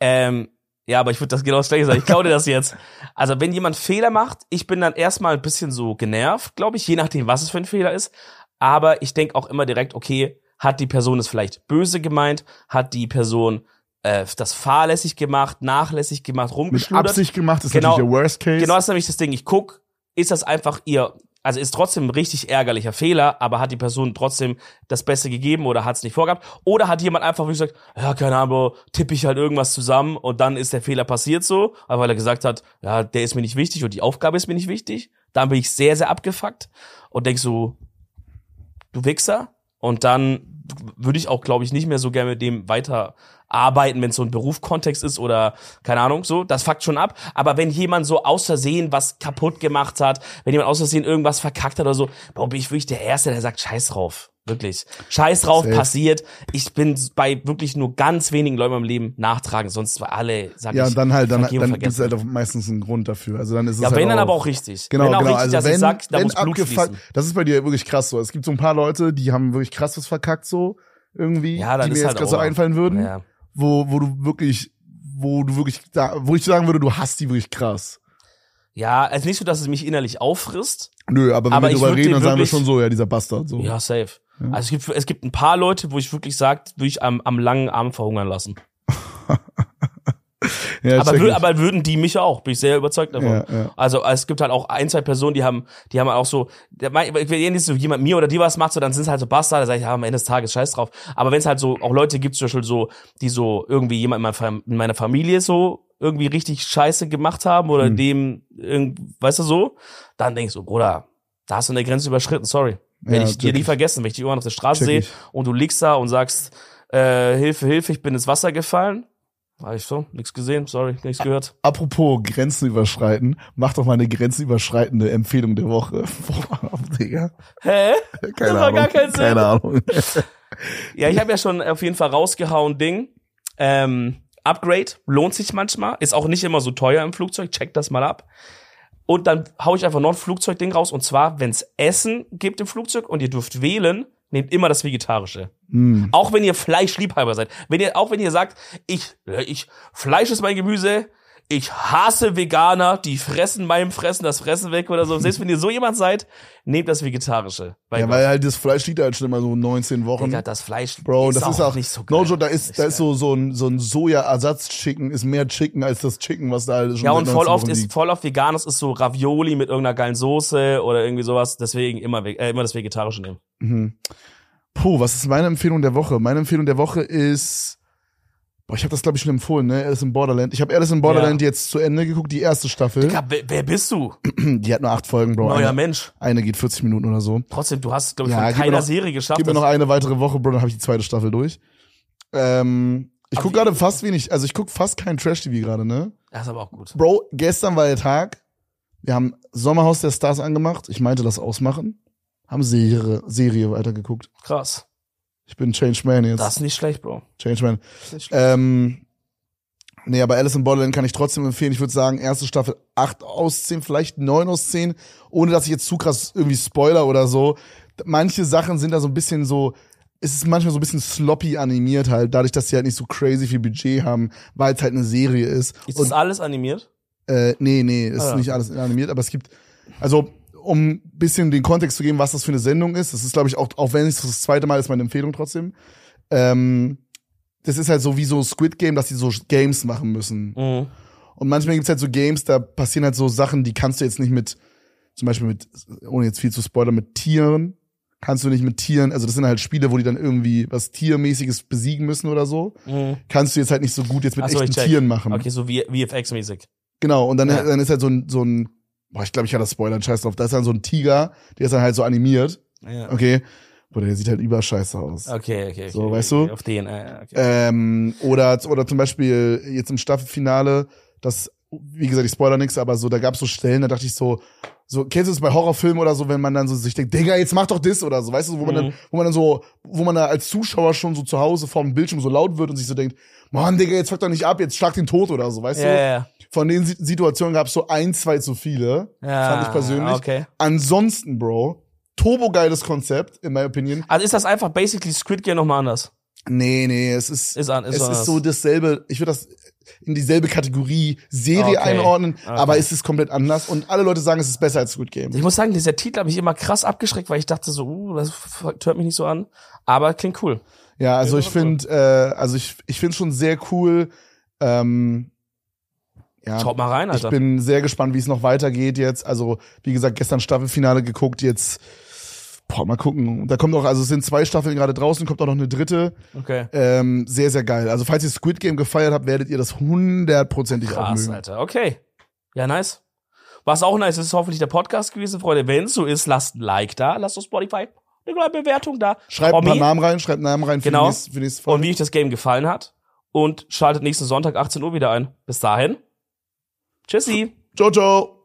Ähm, ja, aber ich würde das genau das gleiche sagen. Ich klaue dir das jetzt. Also, wenn jemand Fehler macht, ich bin dann erstmal ein bisschen so genervt, glaube ich, je nachdem, was es für ein Fehler ist. Aber ich denke auch immer direkt, okay, hat die Person es vielleicht böse gemeint? Hat die Person äh, das fahrlässig gemacht, nachlässig gemacht, Mit rumgeschludert? Absicht gemacht, ist Genau. natürlich der Worst Case. Genau, das ist nämlich das Ding. Ich guck, ist das einfach ihr, also ist trotzdem ein richtig ärgerlicher Fehler, aber hat die Person trotzdem das Beste gegeben oder hat es nicht vorgehabt? Oder hat jemand einfach gesagt, ja, keine Ahnung, tippe ich halt irgendwas zusammen und dann ist der Fehler passiert so, weil er gesagt hat, ja, der ist mir nicht wichtig und die Aufgabe ist mir nicht wichtig. Dann bin ich sehr, sehr abgefuckt und denk so, du Wichser. Und dann würde ich auch, glaube ich, nicht mehr so gerne mit dem weiter arbeiten, wenn es so ein Berufskontext ist oder keine Ahnung, so, das fuckt schon ab. Aber wenn jemand so aus Versehen was kaputt gemacht hat, wenn jemand aus Versehen irgendwas verkackt hat oder so, boah, bin ich wirklich der Erste, der sagt, scheiß drauf. Wirklich. Scheiß drauf, Safe. passiert. Ich bin bei wirklich nur ganz wenigen Leuten im Leben nachtragen, sonst war alle, sag ja, ich, und dann halt, dann, dann gibt es halt meistens einen Grund dafür. Also dann ist es Ja, halt wenn dann aber auch richtig. Genau, wenn auch genau. richtig, also dass wenn, ich sag, da wenn abgefuckt, das ist bei dir wirklich krass so. Es gibt so ein paar Leute, die haben wirklich krass was verkackt so irgendwie, Ja, die mir jetzt halt gerade so einfallen würden, Ja. wo, wo du wirklich, wo du wirklich, da, wo ich sagen würde, du hast die wirklich krass. ja, also nicht so, dass es mich innerlich auffrisst. Nö, aber wenn Aber wir drüber reden, den dann sagen wir schon so, ja, dieser Bastard so. Ja, safe. Ja. Also es gibt, es gibt ein paar Leute, wo ich wirklich sage, würde ich am, am langen Arm verhungern lassen. Ja, aber, wür, aber würden die mich auch, bin ich sehr überzeugt davon. Ja, ja. Also es gibt halt auch ein, zwei Personen, die haben, die haben auch so, wenn jetzt so jemand mir oder die was macht, so dann sind es halt so Bastarde, da sage ich, ja, am Ende des Tages scheiß drauf. Aber wenn es halt so auch Leute gibt, zum Beispiel so, die so irgendwie jemand in meiner, Fam- in meiner Familie so irgendwie richtig Scheiße gemacht haben oder Hm. dem, weißt du so, dann denkst du, Bruder, da hast du eine Grenze überschritten, sorry. Werde Ja, ich dir nie vergessen, wenn ich dich irgendwann auf der Straße sehe und du liegst da und sagst, äh, Hilfe, Hilfe, ich bin ins Wasser gefallen. Hab ich so, nichts gesehen, sorry, nichts gehört. Apropos Grenzen überschreiten, mach doch mal eine grenzenüberschreitende Empfehlung der Woche. Boah, Digga. Hä? Keine Das Ahnung. gar keinen Sinn. Keine Ahnung. Ja, ich habe ja schon auf jeden Fall rausgehauen Ding. Ähm, Upgrade lohnt sich manchmal, ist auch nicht immer so teuer im Flugzeug, check das mal ab. Und dann hau ich einfach noch ein Flugzeugding raus und zwar, wenn's Essen gibt im Flugzeug und ihr dürft wählen, nehmt immer das Vegetarische. Hm. Auch wenn ihr Fleischliebhaber seid. Wenn ihr, auch wenn ihr sagt, ich, ich, Fleisch ist mein Gemüse, ich hasse Veganer, die fressen meinem Fressen das Fressen weg oder so. Selbst wenn ihr so jemand seid, nehmt das Vegetarische. Ja, weil halt das Fleisch liegt halt schon immer so 19 Wochen. Digga, das Fleisch Bro, das ist auch nicht so No geil. joke, da ist, da ist so, so ein, so ein Soja-Ersatz-Chicken, ist mehr Chicken als das Chicken, was da halt schon Ja, und voll 19 oft Wochen ist, liegt. voll oft veganes ist so Ravioli mit irgendeiner geilen Soße oder irgendwie sowas. Deswegen immer, äh, immer das Vegetarische nehmen. Mhm. Puh, was ist meine Empfehlung der Woche? Meine Empfehlung der Woche ist, boah, ich habe das glaube ich schon empfohlen, ne? Alice in Borderland. Ich habe Alice in Borderland jetzt zu Ende geguckt, die erste Staffel. Digga, wer, wer bist du? Die hat nur acht Folgen, Bro. Neuer Eine, Mensch. eine geht 40 Minuten oder so. Trotzdem, du hast, glaube ich, Ja, von keiner noch- Serie geschafft. Gib mir noch eine weitere Woche, Bro, dann habe ich die zweite Staffel durch. Ähm, ich Aber guck wie- gerade fast wenig, also ich guck fast kein Trash-TV gerade, ne? das ist aber auch gut. Bro, gestern war der Tag. Wir haben Sommerhaus der Stars angemacht. Ich meinte das ausmachen. Haben Serie, Serie weitergeguckt. Krass. Ich bin Change Man jetzt. Das ist nicht schlecht, Bro. Change Man. Nicht schlecht. Ähm, nee, aber Alice in Borderland kann ich trotzdem empfehlen. Ich würde sagen, erste Staffel 8 aus 10, vielleicht 9 aus 10, ohne dass ich jetzt zu krass irgendwie Spoiler oder so. Manche Sachen sind da so ein bisschen so, es ist manchmal so ein bisschen sloppy animiert halt, dadurch, dass sie halt nicht so crazy viel Budget haben, weil es halt eine Serie ist. ist Und das alles animiert? äh, nee, nee, ist Ah, ja. nicht alles animiert, aber es gibt, also um ein bisschen den Kontext zu geben, was das für eine Sendung ist, das ist, glaube ich, auch, auch wenn es das zweite Mal ist, meine Empfehlung trotzdem. Ähm, das ist halt so wie so Squid Game, dass die so Games machen müssen. Mhm. Und manchmal gibt's halt so Games, da passieren halt so Sachen, die kannst du jetzt nicht mit, zum Beispiel mit, ohne jetzt viel zu spoilern, mit Tieren, kannst du nicht mit Tieren, also das sind halt Spiele, wo die dann irgendwie was Tiermäßiges besiegen müssen oder so. Mhm. Kannst du jetzt halt nicht so gut jetzt mit so, echten. Tieren machen. Okay, so wie VFX-mäßig. Genau, und dann, Ja. dann ist halt so ein, so ein, boah, ich glaube, ich hatte das Spoilern, scheiß drauf, da ist dann so ein Tiger, der ist dann halt so animiert, Ja. okay, Boah, der sieht halt überscheiße aus. Okay, okay, okay. So, okay, weißt okay. du? Auf den, äh, okay. Ähm, oder, oder zum Beispiel jetzt im Staffelfinale, das, wie gesagt, ich spoiler nichts, aber so, da gab's so Stellen, da dachte ich so, so, kennst du das bei Horrorfilmen oder so, wenn man dann so sich denkt, Digga, jetzt mach doch das oder so, weißt du, wo man dann, Mhm. wo man dann so, wo man da als Zuschauer schon so zu Hause vorm Bildschirm so laut wird und sich so denkt, Mann, Digga, jetzt fuck doch nicht ab, jetzt schlag den tot oder so, weißt ja, du? ja. Von den Si- Situationen gab's so ein, zwei zu viele, ja. fand ich persönlich. Okay. Ansonsten, Bro, turbogeiles Konzept, in my opinion. Also ist das einfach basically Squid Game nochmal anders? Nee, nee, es ist, Ist an, ist es anders. ist so dasselbe, ich würde das in dieselbe Kategorie Serie Okay. einordnen, Okay. aber es ist komplett anders und alle Leute sagen, es ist besser als Squid Game. Ich muss sagen, dieser Titel hat mich immer krass abgeschreckt, weil ich dachte so, uh, das hört mich nicht so an. Aber klingt cool. Ja, also ich finde, äh, also ich, ich finde schon sehr cool. Ähm, ja, Schaut mal rein, ich Alter. bin sehr gespannt, wie es noch weitergeht jetzt. Also wie gesagt, gestern Staffelfinale geguckt, jetzt boah, mal gucken. Da kommt auch, also es sind zwei Staffeln gerade draußen, kommt auch noch eine dritte. okay. Ähm, sehr, sehr geil. Also falls ihr Squid Game gefeiert habt, werdet ihr das hundertprozentig auch mögen. Alter. Okay. Ja, nice. Was auch nice ist, ist hoffentlich der Podcast gewesen, Freunde. Wenn es so ist, lasst ein Like da, lasst auf Spotify eine Bewertung da. Schreibt ein paar Omi. Namen rein, schreibt Namen rein für, Genau. die, nächste, für die nächste Folge. Und wie euch das Game gefallen hat. Und schaltet nächsten Sonntag 18 Uhr wieder ein. Bis dahin. Tschüssi. Ciao, ciao.